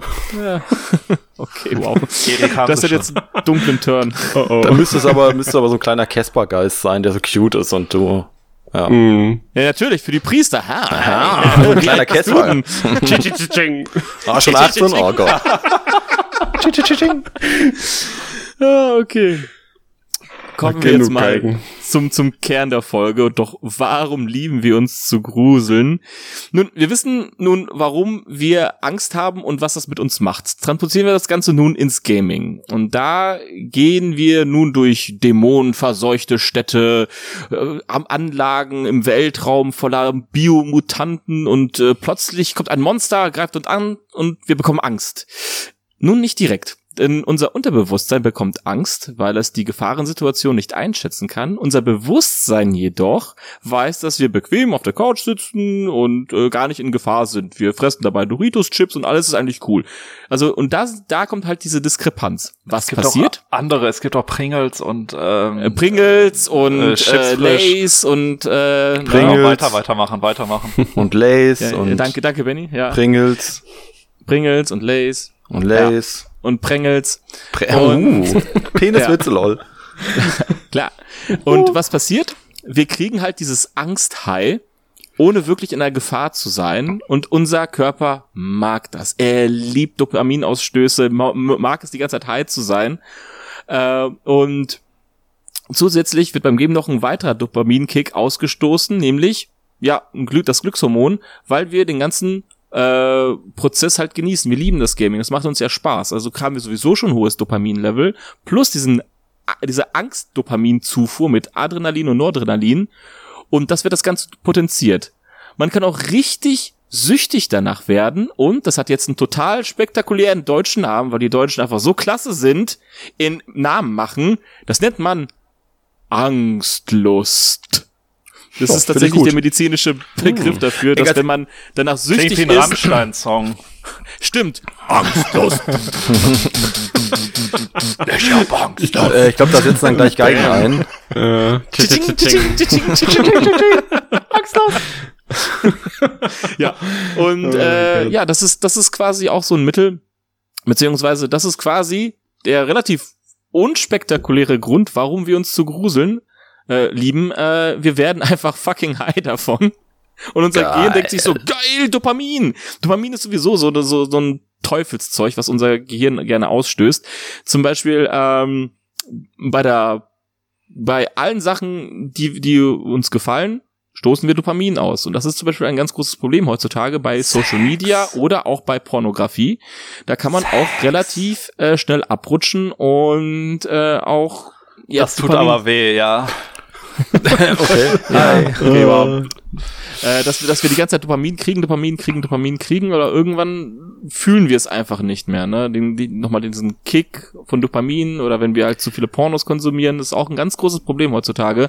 Okay, wow. Das sie hat jetzt einen dunklen Turn. Oh, oh. Da müsste es aber, müsste aber so ein kleiner Casper-Geist sein, der so cute ist und du. Ja. Mhm. Ja, natürlich, für die Priester. Ha, Ah, so ein kleiner. Tsching. Ah, schon 18? Oh Gott. Ja, okay. Kommen wir jetzt mal Geigen. zum, zum Kern der Folge. Doch warum lieben wir uns zu gruseln? Nun, wir wissen nun, warum wir Angst haben und was das mit uns macht. Transportieren wir das Ganze nun ins Gaming. Und da gehen wir nun durch dämonenverseuchte Städte, äh, Anlagen im Weltraum voller Biomutanten und äh, plötzlich kommt ein Monster, greift uns an und wir bekommen Angst. Nun nicht direkt. Denn unser Unterbewusstsein bekommt Angst, weil es die Gefahrensituation nicht einschätzen kann. Unser Bewusstsein jedoch weiß, dass wir bequem auf der Couch sitzen und äh, gar nicht in Gefahr sind. Wir fressen dabei Doritos-Chips und alles ist eigentlich cool. Also, und da, da kommt halt diese Diskrepanz. Was Es gibt passiert? Auch andere, es gibt auch Pringles und ähm, Äh, Pringles und Äh, äh, Chips Lays und äh, ja, Pringles. weiter, weitermachen, weitermachen. Und Lays Ja, und danke, danke, Benny. Ja. Pringles Pringles und Lays und Lays. Und Pringles. Pre Und- uh, Peniswitze, lol. Klar. Und was passiert? Wir kriegen halt dieses Angsthai, ohne wirklich in der Gefahr zu sein. Und unser Körper mag das. Er liebt Dopaminausstöße, ma- mag es die ganze Zeit high zu sein. Äh, und zusätzlich wird beim Game noch ein weiterer Dopaminkick ausgestoßen, nämlich ja, ein Glück, das Glückshormon, weil wir den ganzen äh, Prozess halt genießen. Wir lieben das Gaming, das macht uns ja Spaß. Also haben wir sowieso schon hohes Dopaminlevel, plus diesen diese Angstdopaminzufuhr mit Adrenalin und Noradrenalin und das wird das Ganze potenziert. Man kann auch richtig süchtig danach werden und das hat jetzt einen total spektakulären deutschen Namen, weil die Deutschen einfach so klasse sind in Namen machen. Das nennt man Angstlust. Das Oh, ist ich tatsächlich der medizinische Begriff dafür, dass Egal. wenn man danach Klingt süchtig ein ist, Rammstein-Song. stimmt. Angstlust. Ich hab Angst. Äh, ich glaube, da setzen dann gleich Geigen ein. Angstlos. ja, und äh, ja, das ist, das ist quasi auch so ein Mittel, beziehungsweise das ist quasi der relativ unspektakuläre Grund, warum wir uns zu gruseln äh, lieben. Äh, wir werden einfach fucking high davon. Und unser Geil. Gehirn denkt sich so, geil, Dopamin. Dopamin ist sowieso so, so, so ein Teufelszeug, was unser Gehirn gerne ausstößt. Zum Beispiel ähm, bei der bei allen Sachen, die, die uns gefallen, stoßen wir Dopamin aus. Und das ist zum Beispiel ein ganz großes Problem heutzutage bei Social Media oder auch bei Pornografie. Da kann man auch relativ äh, schnell abrutschen und äh, auch ja, Das tut Dopamin- aber weh, ja. Okay. ja, okay, wow. Äh, dass, wir, dass wir die ganze Zeit Dopamin kriegen, Dopamin kriegen, Dopamin kriegen, oder irgendwann fühlen wir es einfach nicht mehr. Ne? Den, die, Nochmal diesen Kick von Dopamin oder wenn wir halt zu viele Pornos konsumieren, das ist auch ein ganz großes Problem heutzutage,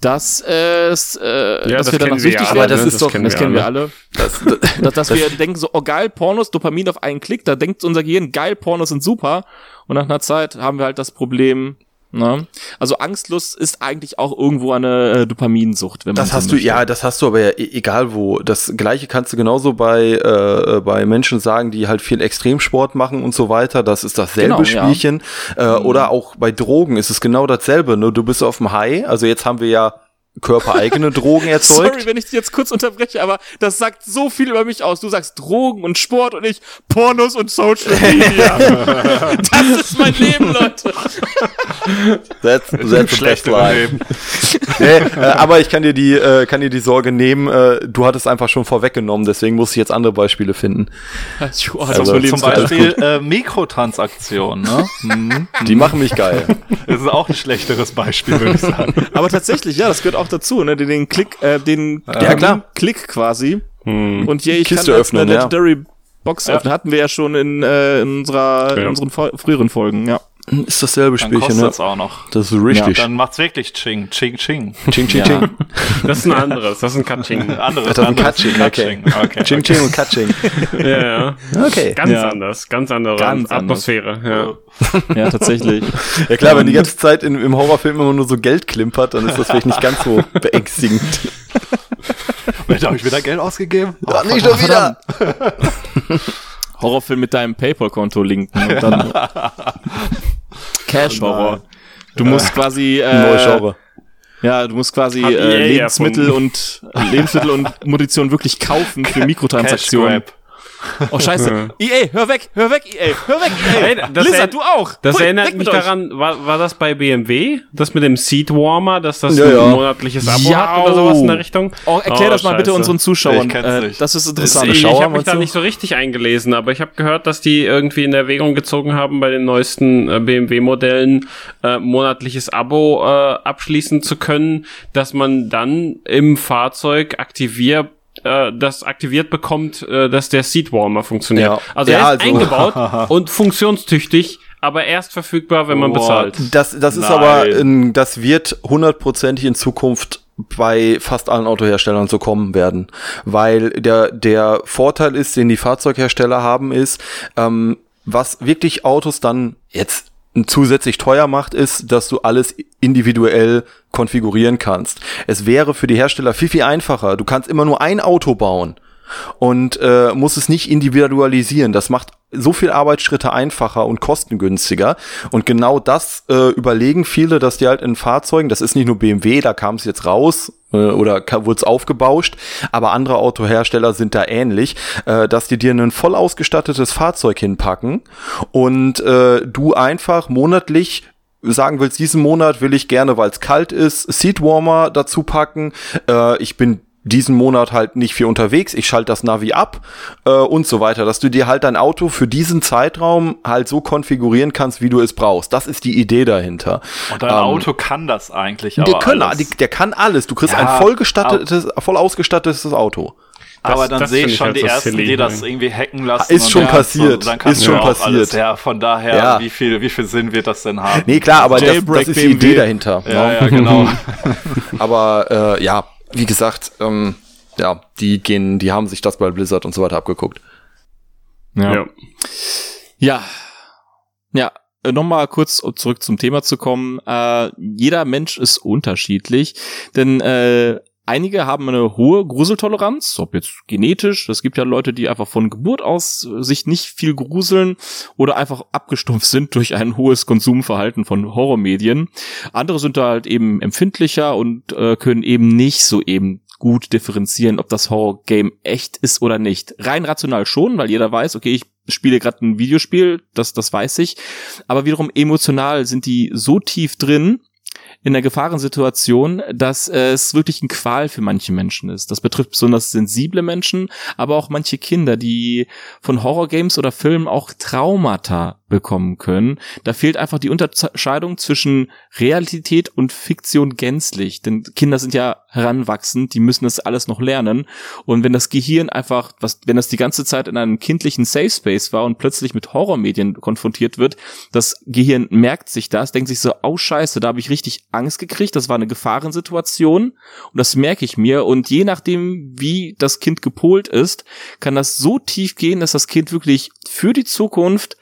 dass, äh, es, äh, Ja, dass das wir danach kennen wir süchtig werden. das ist doch- das kennen wir alle. Das, Dass, dass wir denken so, oh geil, Pornos, Dopamin auf einen Klick, da denkt unser Gehirn, geil, Pornos sind super. Und nach einer Zeit haben wir halt das Problem, Ne? Also Angstlust ist eigentlich auch irgendwo eine äh, Dopaminsucht, wenn man Das so hast du, möchte. ja, das hast du aber ja e- egal wo. Das gleiche kannst du genauso bei, äh, bei Menschen sagen, die halt viel Extremsport machen und so weiter. Das ist dasselbe Genau, ja. Spielchen. Äh, Oder auch bei Drogen ist es genau dasselbe. Nur du bist auf dem High. Also jetzt haben wir ja körpereigene Drogen erzeugt. Sorry, wenn ich dich jetzt kurz unterbreche, aber das sagt so viel über mich aus. Du sagst Drogen und Sport und ich Pornos und Social Media. das ist mein Leben, Leute. That's, that's the best Schlechte life. Nee, äh, aber ich kann dir die, äh, kann dir die Sorge nehmen. Äh, du hattest einfach schon vorweggenommen, deswegen muss ich jetzt andere Beispiele finden. Also, Also Zum Beispiel äh, Mikrotransaktionen, ne? Mhm. Die machen mich geil. Das ist auch ein schlechteres Beispiel, würde ich sagen. Aber tatsächlich, ja, das gehört auch dazu, ne? Den, Klick, äh, den Ja, klar. Klick quasi. Hm. Und je ich Kiste kann öffnen, eine ja. Legendary Box öffnen, hatten wir ja schon in, äh, in unserer, in Ja. unseren früheren Folgen, ja. Ist dasselbe Dann Spielchen, kostet ne? es auch noch. Das ist richtig. Dann macht's wirklich Ching, Ching, Ching. ching, ching, Ja. ching. Das ist ein anderes, das ist ein Katsching. Anderes, Das ist ein anderes. Katsching, okay. Okay. Ching, ching und Katsching. Ja, ja. Okay. Ganz Ja. anders, ganz andere Ganz Atmosphäre. Ja. Ja, tatsächlich. Ja klar, wenn die ganze Zeit in, im Horrorfilm immer nur so Geld klimpert, dann ist das vielleicht nicht ganz so beängstigend. Mensch, habe ich wieder Geld ausgegeben? Ja, nicht schon wieder. Horrorfilm mit deinem PayPal-Konto linken und dann Cash-Horror. Du musst quasi äh, ja, du musst quasi äh, Lebensmittel erfunden. und Lebensmittel und Munition wirklich kaufen für Mikrotransaktionen. Oh Scheiße. EA, hör weg, hör weg, EA, hör weg, EA. Hey, das Blizzard, er- du auch. Das Hui, erinnert mich daran, war, war das bei BMW? Das mit dem Seat Warmer, dass das Ja, ein ja. monatliches Abo Ja, hat oder sowas in der. Richtung? Oh, erklär Oh, das mal bitte Scheiße. unseren Zuschauern. Ich kenn's Äh, das ist interessant. ich ich Schauer, habe mich da nicht so richtig eingelesen, aber ich habe gehört, dass die irgendwie in Erwägung gezogen haben, bei den neuesten äh, BMW-Modellen äh, monatliches Abo äh, abschließen zu können, dass man dann im Fahrzeug aktiviert äh, das aktiviert bekommt, äh, dass der Seatwarmer funktioniert. Ja. Also Ja, er ist also- eingebaut und funktionstüchtig, aber erst verfügbar, wenn man What? bezahlt. Das, das ist aber, ähm, das wird hundertprozentig in Zukunft bei fast allen Autoherstellern so kommen werden. Weil der, der Vorteil ist, den die Fahrzeughersteller haben, ist, ähm, was wirklich Autos dann jetzt zusätzlich teuer macht, ist, dass du alles individuell konfigurieren kannst. Es wäre für die Hersteller viel, viel einfacher. Du kannst immer nur ein Auto bauen und äh, muss es nicht individualisieren. Das macht so viel Arbeitsschritte einfacher und kostengünstiger. Und genau das äh, überlegen viele, dass die halt in Fahrzeugen, das ist nicht nur BMW, da kam es jetzt raus äh, oder wurde es aufgebauscht, aber andere Autohersteller sind da ähnlich, äh, dass die dir ein voll ausgestattetes Fahrzeug hinpacken und äh, du einfach monatlich sagen willst, diesen Monat will ich gerne, weil es kalt ist, Seatwarmer dazu packen. Äh, ich bin diesen Monat halt nicht viel unterwegs, ich schalte das Navi ab äh, und so weiter, dass du dir halt dein Auto für diesen Zeitraum halt so konfigurieren kannst, wie du es brauchst. Das ist die Idee dahinter. Und dein Ähm, Auto kann das eigentlich Der, aber können, alles. die, der kann alles. Du kriegst Ja, ein vollgestattetes, voll ausgestattetes Auto. aber Das- dann das sehe ich schon halt die so ersten, silly, die das ne? irgendwie hacken lassen. Ist schon dann passiert, dann kannst ist schon passiert. Alles, ja, von daher, Ja. wie viel, wie viel Sinn wird das denn haben? Nee, klar, aber das, das ist die BMW. Idee dahinter. Ja, ne? ja, genau. Aber äh, ja, wie gesagt, ähm, ja, die gehen, die haben sich das bei Blizzard und so weiter abgeguckt. Ja. Ja. Ja. äh, Nochmal kurz um zurück zum Thema zu kommen. Äh, jeder Mensch ist unterschiedlich, denn äh, einige haben eine hohe Gruseltoleranz, ob jetzt genetisch, es gibt ja Leute, die einfach von Geburt aus äh, sich nicht viel gruseln oder einfach abgestumpft sind durch ein hohes Konsumverhalten von Horrormedien. Andere sind da halt eben empfindlicher und äh, können eben nicht so eben gut differenzieren, ob das Horror-Game echt ist oder nicht. Rein rational schon, weil jeder weiß, okay, ich spiele gerade ein Videospiel, das, das weiß ich. Aber wiederum emotional sind die so tief drin in der Gefahrensituation, dass äh, es wirklich ein Qual für manche Menschen ist. Das betrifft besonders sensible Menschen, aber auch manche Kinder, die von Horrorgames oder Filmen auch Traumata bekommen können. Da fehlt einfach die Unterscheidung zwischen Realität und Fiktion gänzlich. Denn Kinder sind ja heranwachsend, die müssen das alles noch lernen. Und wenn das Gehirn einfach, was, wenn das die ganze Zeit in einem kindlichen Safe Space war und plötzlich mit Horrormedien konfrontiert wird, das Gehirn merkt sich das, denkt sich so, oh scheiße, da habe ich richtig Angst gekriegt, das war eine Gefahrensituation und das merke ich mir. Und je nachdem, wie das Kind gepolt ist, kann das so tief gehen, dass das Kind wirklich für die Zukunft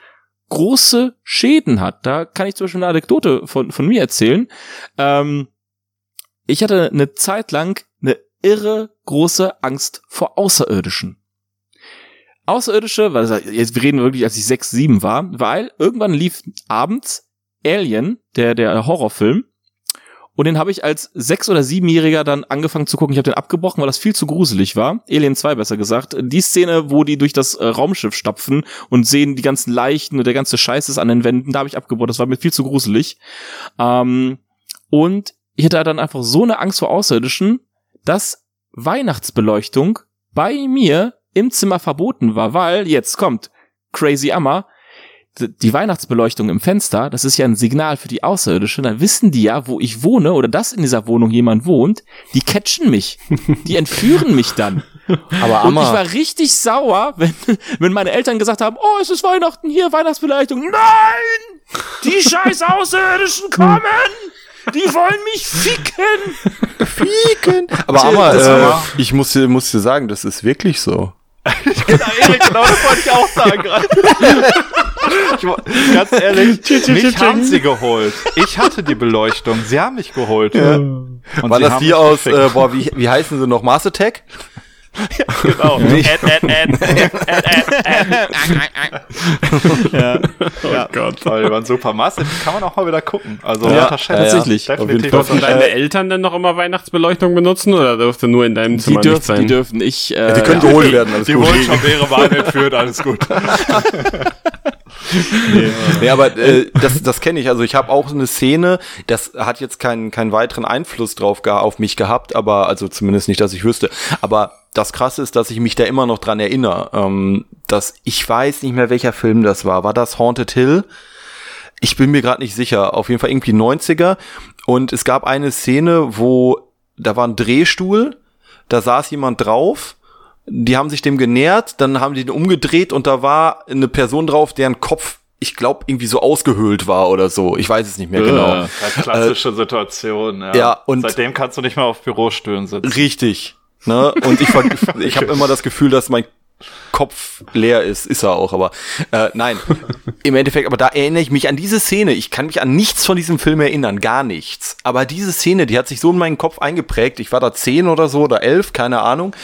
große Schäden hat. Da kann ich zum Beispiel eine Anekdote von, von mir erzählen. Ähm, ich hatte eine Zeit lang eine irre große Angst vor Außerirdischen. Außerirdische, weil jetzt wir reden wirklich, als ich sechs, sieben war, weil irgendwann lief abends Alien, der der Horrorfilm, und den habe ich als sechs- oder siebenjähriger dann angefangen zu gucken. Ich habe den abgebrochen, weil das viel zu gruselig war. Alien 2 besser gesagt. Die Szene, wo die durch das äh, Raumschiff stapfen und sehen die ganzen Leichen und der ganze Scheiß ist an den Wänden, da habe ich abgebrochen. Das war mir viel zu gruselig. Ähm, und ich hatte dann einfach so eine Angst vor Außerirdischen, dass Weihnachtsbeleuchtung bei mir im Zimmer verboten war, weil jetzt kommt Crazy Amma, die Weihnachtsbeleuchtung im Fenster, das ist ja ein Signal für die Außerirdische, dann wissen die ja, wo ich wohne oder dass in dieser Wohnung jemand wohnt, die catchen mich. Die entführen mich dann. Aber Und ich Amma, war richtig sauer, wenn, wenn meine Eltern gesagt haben, oh, es ist Weihnachten hier, Weihnachtsbeleuchtung. Nein! Die scheiß Außerirdischen kommen! Die wollen mich ficken! Fieken. Aber Amma, äh, ich muss dir, muss dir sagen, das ist wirklich so. Genau, genau das wollte ich auch sagen gerade. Ganz ehrlich, mich haben sie geholt. Ich hatte die Beleuchtung, sie haben mich geholt. Und War das die aus, äh, boah, wie, wie heißen sie noch? Mars Attack? Genau. Ed, Ed, Ed, Ed, Ed, Ja, ja. Gott. Toll, die waren super. Massive kann man auch mal wieder gucken. Also Ja, tatsächlich. Dürfen deine Eltern denn noch immer Weihnachtsbeleuchtung benutzen oder dürfte nur in deinem die Zimmer nicht dürfen, sein? die dürfen. Ich, äh, Die können ja. geholt werden, alles Die gut. wurden schon mehrere Male entführt, alles gut. Nee, aber äh, das, das kenne ich. Also ich habe auch eine Szene, das hat jetzt keinen, keinen weiteren Einfluss drauf geha- auf mich gehabt, aber also zumindest nicht, dass ich wüsste. Aber das Krasse ist, dass ich mich da immer noch dran erinnere. Ähm, dass ich weiß nicht mehr, welcher Film das war. War das Haunted Hill? Ich bin mir gerade nicht sicher. Auf jeden Fall irgendwie 90er. Und es gab eine Szene, wo da war ein Drehstuhl, da saß jemand drauf. Die haben sich dem genähert, dann haben die den umgedreht und da war eine Person drauf, deren Kopf, ich glaube, irgendwie so ausgehöhlt war oder so. Ich weiß es nicht mehr genau. Äh. Ja, klassische Situation, ja. ja, und- Seitdem kannst du nicht mehr auf Bürostühlen sitzen. Richtig. Ne? Und ich, ich habe immer das Gefühl, dass mein Kopf leer ist. Ist er auch, aber äh, nein. Im Endeffekt, aber da erinnere ich mich an diese Szene. Ich kann mich an nichts von diesem Film erinnern, gar nichts. Aber diese Szene, die hat sich so in meinen Kopf eingeprägt. Ich war da zehn oder so oder elf, keine Ahnung.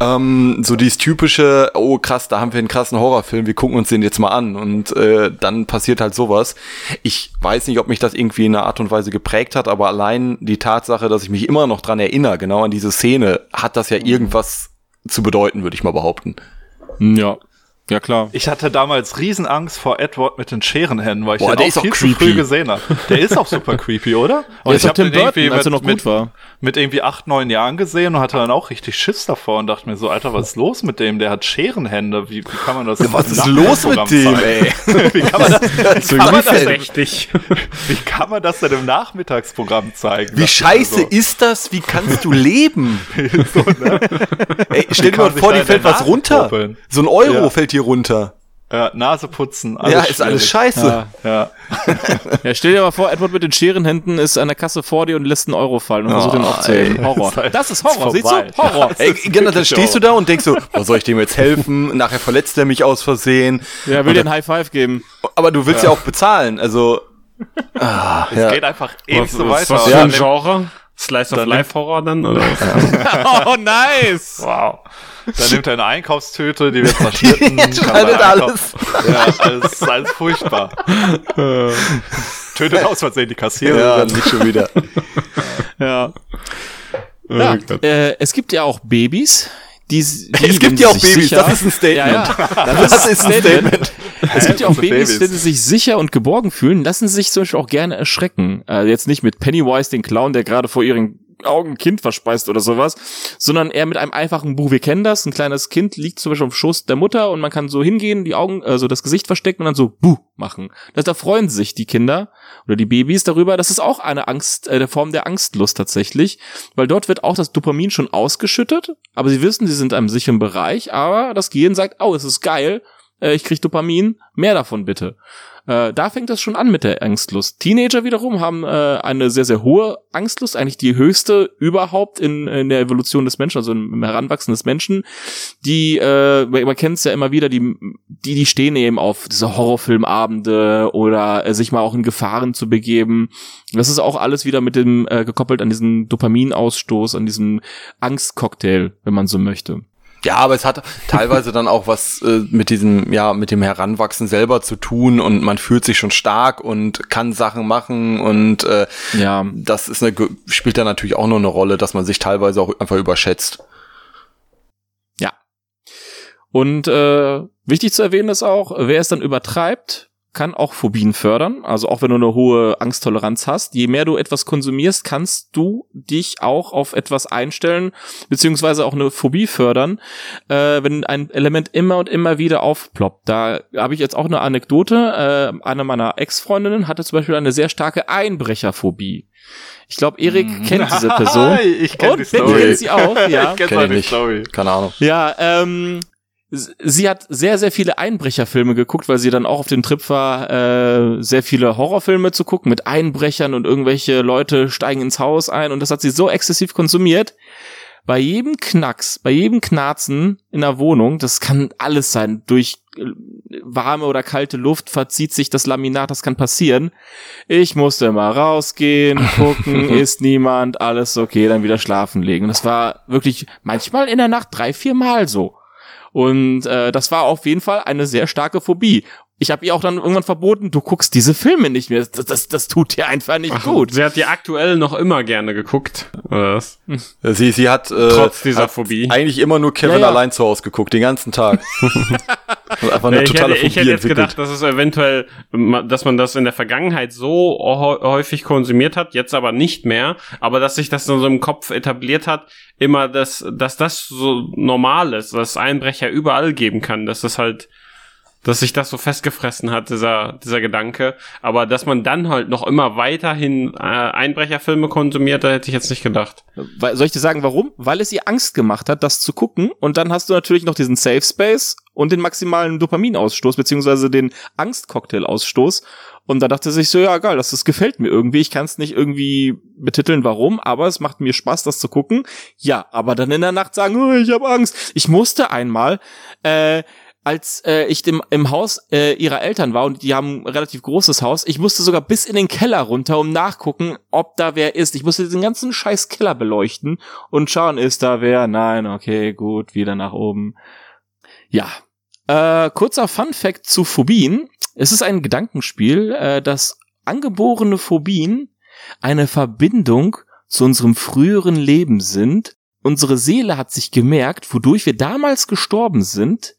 Ähm, so dieses typische, oh krass, da haben wir einen krassen Horrorfilm, wir gucken uns den jetzt mal an. Und äh, dann passiert halt sowas. Ich weiß nicht, ob mich das irgendwie in einer Art und Weise geprägt hat, aber allein die Tatsache, dass ich mich immer noch dran erinnere, genau an diese Szene, hat das ja irgendwas zu bedeuten, würde ich mal behaupten. Ja. Ja, klar. Ich hatte damals Riesenangst vor Edward mit den Scherenhänden, weil ich Boah, den auch ist auch viel zu creepy. früh gesehen habe. Der ist auch super creepy, oder? Und ich doch hab Tim den irgendwie Burton, als er noch mit, gut war. mit irgendwie acht, neun Jahren gesehen und hatte dann auch richtig Schiss davor und dachte mir so, Alter, was ist los mit dem? Der hat Scherenhände. Wie, wie kann man das? Was im ist los mit dem, zeigen? ey? Wie kann man das, So kann man das? Richtig. wie kann man das denn im Nachmittagsprogramm zeigen? Wie scheiße so. ist das? Wie kannst du leben? so, ne? Ey, stell dir mal vor, dir da fällt was runter. So ein Euro Ja. fällt dir runter. Ja, Nase putzen. ja, ist alles schwierig. scheiße. Ja. Ja, stell dir mal vor, Edward mit den Scherenhänden ist an der Kasse vor dir und lässt einen Euro fallen und versucht Oh, ihn aufzuheben. ey. Horror. Das ist Horror, Ist siehst du? Horror. Ey, genau, dann stehst du da und denkst so, was soll ich dem jetzt helfen? Nachher verletzt er mich aus Versehen. Ja, will dir einen High Five geben. Aber du willst ja, auch bezahlen, also. Ah, ja. Geht einfach ewig Was, so weiter. was für ein Genre? Slice of dann- Life Horror dann? Oder? was? Oh, nice. Wow. Dann nimmt er eine Einkaufstüte, die wird zerschnitten. schneidet man alles. Ja, alles, alles furchtbar. Tötet aus Versehen die Kassiererin. Ja, nicht schon wieder. Ja. Ja. Äh, es gibt ja auch Babys, die, die Es gibt ja auch Babys, sicher- das ist ein Statement. Ja, ja. Das ist ein Statement. Es gibt ja auch Babys. wenn sie sich sicher und geborgen fühlen, lassen sie sich zum Beispiel auch gerne erschrecken. Äh, jetzt nicht mit Pennywise, den Clown, der gerade vor ihren Augen Kind verspeist oder sowas, sondern eher mit einem einfachen Buch. Wir kennen das, ein kleines Kind liegt zum Beispiel auf dem Schoß der Mutter und man kann so hingehen, die Augen, also das Gesicht verstecken und dann so Buh machen. Das, da freuen sich die Kinder oder die Babys darüber. Das ist auch eine Angst, äh, der Form der Angstlust tatsächlich, weil dort wird auch das Dopamin schon ausgeschüttet, aber sie wissen, sie sind in einem sicheren Bereich, aber das Gehirn sagt, oh, es ist geil, äh, ich krieg Dopamin, mehr davon bitte. Äh, da fängt das schon an mit der Angstlust. Teenager wiederum haben äh, eine sehr, sehr hohe Angstlust, eigentlich die höchste überhaupt in, in der Evolution des Menschen, also im, Heranwachsen des Menschen. Die, äh, man, man kennt es ja immer wieder, die die, die stehen eben auf diese Horrorfilmabende oder äh, sich mal auch in Gefahren zu begeben. Das ist auch alles wieder mit dem äh, gekoppelt an diesen Dopaminausstoß, an diesem Angstcocktail, wenn man so möchte. Ja, aber es hat teilweise dann auch was äh, mit diesem, ja, mit dem Heranwachsen selber zu tun und man fühlt sich schon stark und kann Sachen machen und äh, Ja, das ist eine, spielt da natürlich auch noch eine Rolle, dass man sich teilweise auch einfach überschätzt. Und äh, wichtig zu erwähnen ist auch, wer es dann übertreibt, kann auch Phobien fördern. Also auch wenn du eine hohe Angsttoleranz hast, je mehr du etwas konsumierst, kannst du dich auch auf etwas einstellen, beziehungsweise auch eine Phobie fördern, äh, wenn ein Element immer und immer wieder aufploppt. Da habe ich jetzt auch eine Anekdote. Äh, eine meiner Ex-Freundinnen hatte zum Beispiel eine sehr starke Einbrecherphobie. Ich glaube, Erik Mhm. kennt diese Person. ich kenn Und die Story. kennt sie auch, ja. ich kenn Kenn nicht. Story. Keine Ahnung. Ja, ähm, sie hat sehr, sehr viele Einbrecherfilme geguckt, weil sie dann auch auf dem Trip war, äh, sehr viele Horrorfilme zu gucken mit Einbrechern und irgendwelche Leute steigen ins Haus ein und das hat sie so exzessiv konsumiert. Bei jedem Knacks, bei jedem Knarzen in der Wohnung, das kann alles sein, durch äh, warme oder kalte Luft verzieht sich das Laminat, das kann passieren. Ich musste mal rausgehen, gucken, ist niemand, alles okay, dann wieder schlafen legen. Das war wirklich manchmal in der Nacht drei, vier Mal so. Und äh, das war auf jeden Fall eine sehr starke Phobie. Ich habe ihr auch dann irgendwann verboten, du guckst diese Filme nicht mehr. Das, das, das tut dir einfach nicht gut. Sie hat die aktuell noch immer gerne geguckt. Oder was? Sie, sie hat, äh, Trotz dieser hat Phobie. eigentlich immer nur Kevin Ja, ja. allein zu Hause geguckt, den ganzen Tag. Und einfach eine ich, totale hätte, ich Phobie hätte jetzt entwickelt. gedacht, dass es eventuell, dass man das in der Vergangenheit so häu- häufig konsumiert hat, jetzt aber nicht mehr, aber dass sich das dann so im Kopf etabliert hat, immer, dass, dass das so normal ist, dass Einbrecher überall geben kann, dass das halt, dass sich das so festgefressen hat, dieser, dieser Gedanke. Aber dass man dann halt noch immer weiterhin äh, Einbrecherfilme konsumiert, da hätte ich jetzt nicht gedacht. Weil, soll ich dir sagen, warum? Weil es ihr Angst gemacht hat, das zu gucken. Und dann hast du natürlich noch diesen Safe Space und den maximalen Dopaminausstoß, beziehungsweise den Angstcocktail-Ausstoß. Und da dachte sich so, ja, geil, das, das gefällt mir irgendwie. Ich kann es nicht irgendwie betiteln, warum, aber es macht mir Spaß, das zu gucken. Ja, aber dann in der Nacht sagen, oh, ich habe Angst. Ich musste einmal, äh, als äh, ich dem, im Haus äh, ihrer Eltern war und die haben ein relativ großes Haus, ich musste sogar bis in den Keller runter, um nachgucken, ob da wer ist. Ich musste den ganzen scheiß Keller beleuchten und schauen, ist da wer? Nein, okay, gut, wieder nach oben. Ja. Äh, kurzer Fun Fact zu Phobien. Es ist ein Gedankenspiel, äh, dass angeborene Phobien eine Verbindung zu unserem früheren Leben sind. Unsere Seele hat sich gemerkt, wodurch wir damals gestorben sind.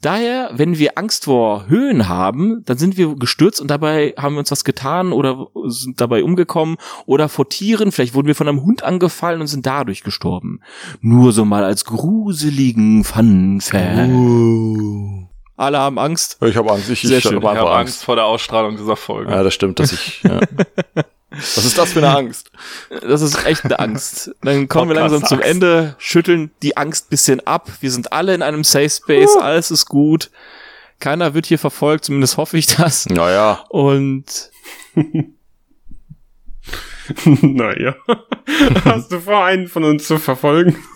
Daher, wenn wir Angst vor Höhen haben, dann sind wir gestürzt und dabei haben wir uns was getan oder sind dabei umgekommen oder vor Tieren, vielleicht wurden wir von einem Hund angefallen und sind dadurch gestorben. Nur so mal als gruseligen Fun-Fact. Uh. Alle haben Angst. Ich habe Angst. Ich, Sehr ich schön. Ich habe Angst. Angst vor der Ausstrahlung dieser Folge. Ja, das stimmt, dass ich. Ja. Was ist das für eine Angst? Das ist echt eine Angst. Dann kommen wir langsam zum. Ende, schütteln die Angst bisschen ab. Wir sind alle in einem Safe Space, alles ist gut. Keiner wird hier verfolgt, zumindest hoffe ich das. Naja. Und naja. Hast du vor, einen von uns zu verfolgen?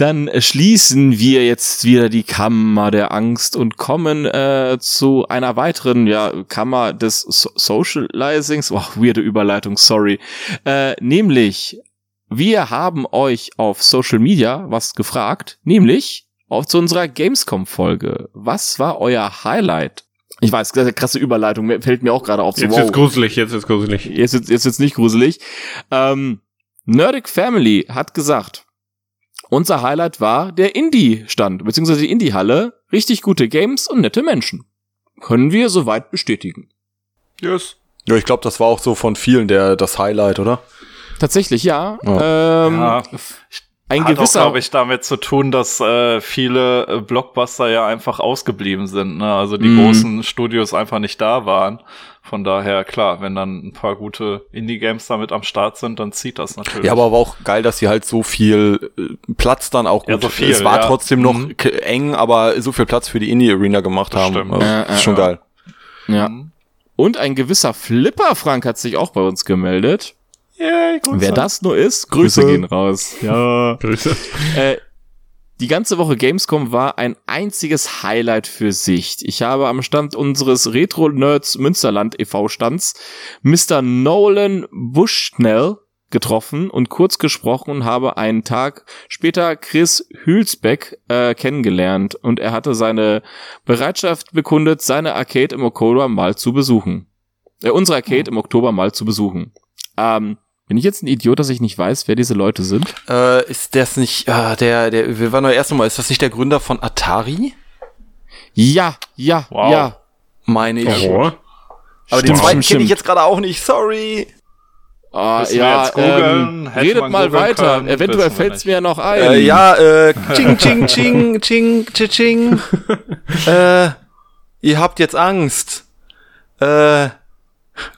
dann schließen wir jetzt wieder die Kammer der Angst und kommen äh, zu einer weiteren ja, Kammer des so Socializings. Oh, weirde Überleitung, sorry. Äh, nämlich, wir haben euch auf Social Media was gefragt, nämlich auf zu unserer Gamescom-Folge. Was war euer Highlight? Ich weiß, ist krasse Überleitung, fällt mir auch gerade auf. So, Jetzt wow. ist gruselig, jetzt ist gruselig. Jetzt, jetzt, jetzt wird's nicht gruselig. Ähm, Nerdic Family hat gesagt, unser Highlight war der Indie-Stand, beziehungsweise die Indie-Halle. Richtig gute Games und nette Menschen. Können wir soweit bestätigen. Yes. Ja, ich glaube, das war auch so von vielen der das Highlight, oder? Tatsächlich, ja. Ähm, Ja. Ein Hat auch, gewisser, glaube ich, damit zu tun, dass äh, viele äh, Blockbuster ja einfach ausgeblieben sind. Ne? Also die Mhm. großen Studios einfach nicht da waren. Von daher, klar, wenn dann ein paar gute Indie-Games damit am Start sind, dann zieht das natürlich. Ja, aber war auch geil, dass sie halt so viel äh, Platz dann auch Ja, gut. so viel, es war ja. trotzdem noch Mhm. eng, aber so viel Platz für die Indie Arena gemacht Das haben. stimmt. Also, Ja, ist schon ja. geil. ja. Mhm. Und ein gewisser Flipper Frank hat sich auch bei uns gemeldet. Yay, Wer das nur ist, Grüße Grüße. gehen raus. Ja. Grüße. Äh, Die ganze Woche Gamescom war ein einziges Highlight für sich. Ich habe am Stand unseres Retro Nerds Münsterland e.V. Stands Mr. Nolan Bushnell getroffen und kurz gesprochen und habe einen Tag später Chris Hülsbeck äh, kennengelernt und er hatte seine Bereitschaft bekundet, seine Arcade im Oktober mal zu besuchen. Äh, unsere Arcade im Oktober mal zu besuchen. Ähm, bin ich jetzt ein Idiot, dass ich nicht weiß, wer diese Leute sind? Äh, ist das nicht, äh, der, der, wir waren doch erst mal, ist das nicht der Gründer von Atari? Ja, ja, Wow. ja. Meine ich. Oh. Aber den Stimmt, zweiten kenne ich jetzt gerade auch nicht, sorry. Ah, Müssen ja, ähm, redet mal weiter. können, Eventuell fällt's nicht. mir ja noch ein. Äh, ja, äh, ching, ching, ching, ching, ching, ching. äh, ihr habt jetzt Angst. Äh,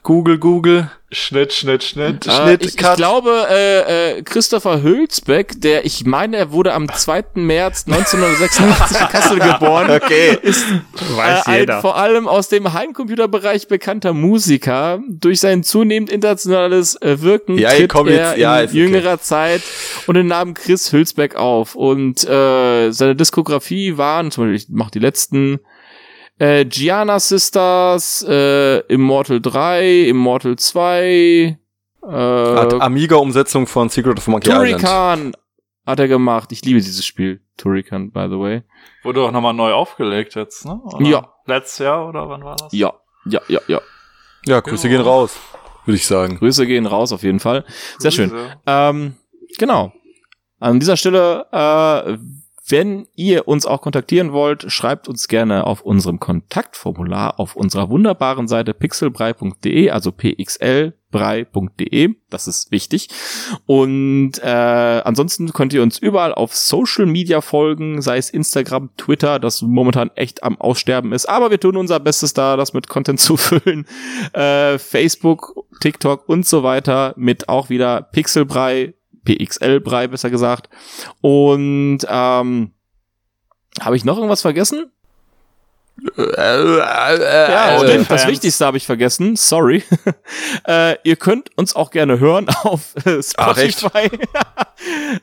Google, Google. Schnitt, Schnitt, Schnitt. Äh, Schnitt, ich, ich glaube, äh, äh, Christopher Hülsbeck, der, ich meine, er wurde am 2. März 1986 in Kassel geboren. Okay. Ist Weiß äh, ein jeder. vor allem aus dem Heimcomputerbereich bekannter Musiker. Durch sein zunehmend internationales äh, Wirken Ja, tritt er jetzt, ja, in ist okay. jüngerer Zeit und den Namen Chris Hülsbeck auf. Und äh, seine Diskografie waren, zum Beispiel, ich mach die letzten, äh, Gianna Sisters, äh, Immortal 3, Immortal 2, Hat äh, Amiga-Umsetzung von Secret of Monkey Island. Turrican hat er gemacht. Ich liebe dieses Spiel. Turrican, by the way. Wurde auch nochmal neu aufgelegt jetzt, ne? Oder Ja. Letztes Jahr oder wann war das? Ja, ja, ja, ja. Ja, Grüße Ja. gehen raus, würde ich sagen. Grüße gehen raus auf jeden Fall. Sehr schön. Ähm, genau. An dieser Stelle, äh, wenn ihr uns auch kontaktieren wollt, schreibt uns gerne auf unserem Kontaktformular auf unserer wunderbaren Seite pixelbrei.de, also pxlbrei.de. Das ist wichtig. Und äh, ansonsten könnt ihr uns überall auf Social Media folgen, sei es Instagram, Twitter, das momentan echt am Aussterben ist. Aber wir tun unser Bestes da, das mit Content zu füllen. Äh, Facebook, TikTok und so weiter mit auch wieder Pixelbrei, PXL-Brei besser gesagt. Und ähm, habe ich noch irgendwas vergessen? Ja, stimmt. Das Fans. Wichtigste habe ich vergessen. Sorry. äh, ihr könnt uns auch gerne hören auf äh? Spotify,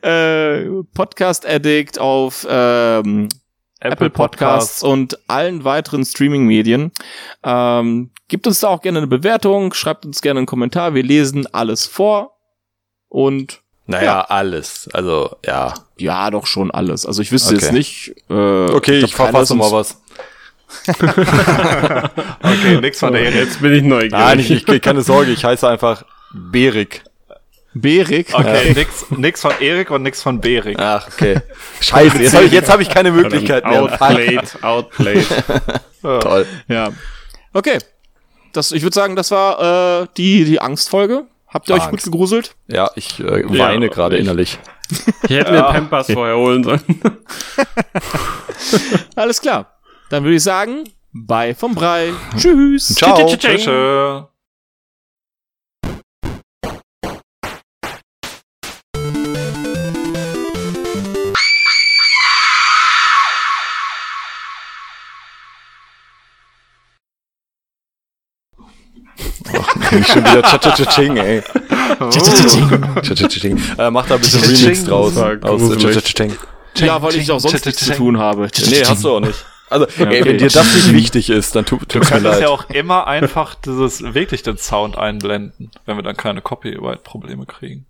äh, Podcast Addict, auf ähm, Apple Podcasts und allen weiteren Streaming-Medien. Ähm, gibt uns da auch gerne eine Bewertung, schreibt uns gerne einen Kommentar. Wir lesen alles vor. Und Naja, alles. Also, ja. ja, doch schon alles. Also ich wüsste Okay. jetzt nicht. Äh, Okay, ich keiner verfasse mal was. Okay, nix von der Erik. Jetzt bin ich neugierig. Nein, ich, ich, keine Sorge, ich heiße einfach Berik. Berik. Okay, nix, nix von Erik und nix von Berik. Ach, okay. Scheiße, jetzt habe ich, jetzt hab ich keine Möglichkeit mehr. Outplayed, outplayed. Toll. Ja. Okay. Das, ich würde sagen, das war äh, die, die Angstfolge. Habt ihr euch gut Angst. gegruselt? Ja, ich äh, weine Ja, gerade ich- innerlich. Ich hätte mir Pampers vorher holen sollen. Alles klar. Dann würde ich sagen, bye vom Brei. Tschüss. Ciao. Tschüss, schon wieder Cha-Cha-Cha-Ching, ey. Cha-Cha-Cha-Ching. Äh, mach da ein bisschen. Remix draus. Aus gruselig. Cha-Cha-Ching. Ja, weil ich auch sonst nichts zu tun habe. Nee, hast du auch nicht. Also, ey, okay. wenn dir das nicht wichtig ist, dann tu, Du tut's mir leid. ja auch immer einfach dieses wirklich den Sound einblenden, wenn wir dann keine Copyright-Probleme kriegen.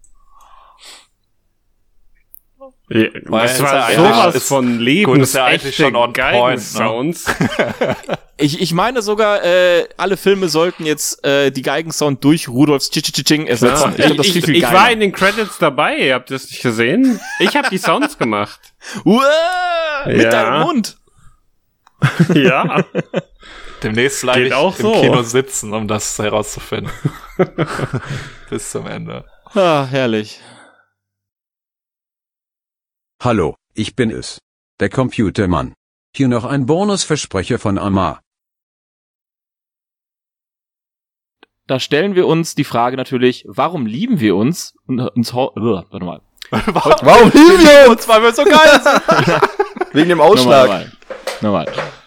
Ja, Weil das war ja eigentlich- sowas ist- von gut, ist ja eigentlich lebensechte schon on point, ne? Geigensounds. Ich, ich meine sogar, äh, alle Filme sollten jetzt äh, die Geigensound durch Rudolfs Tschitschitsching ersetzen. Ja, Ich, ich, ich geiler. war in den Credits dabei, habt ihr das nicht gesehen? Ich habe die Sounds gemacht. Uah, mit Ja. deinem Mund. Ja. Demnächst bleibe ich auch im so. Kino sitzen, um das herauszufinden. Bis zum Ende. Ah, herrlich. Hallo, ich bin es. Der Computermann. Hier noch ein Bonusversprecher von Amar. Da stellen wir uns die Frage natürlich, warum lieben wir uns? Und uns Uah, warte mal. Warum lieben wir uns? Weil wir so geil sind. Wegen dem Ausschlag. Nochmal, nochmal. nochmal.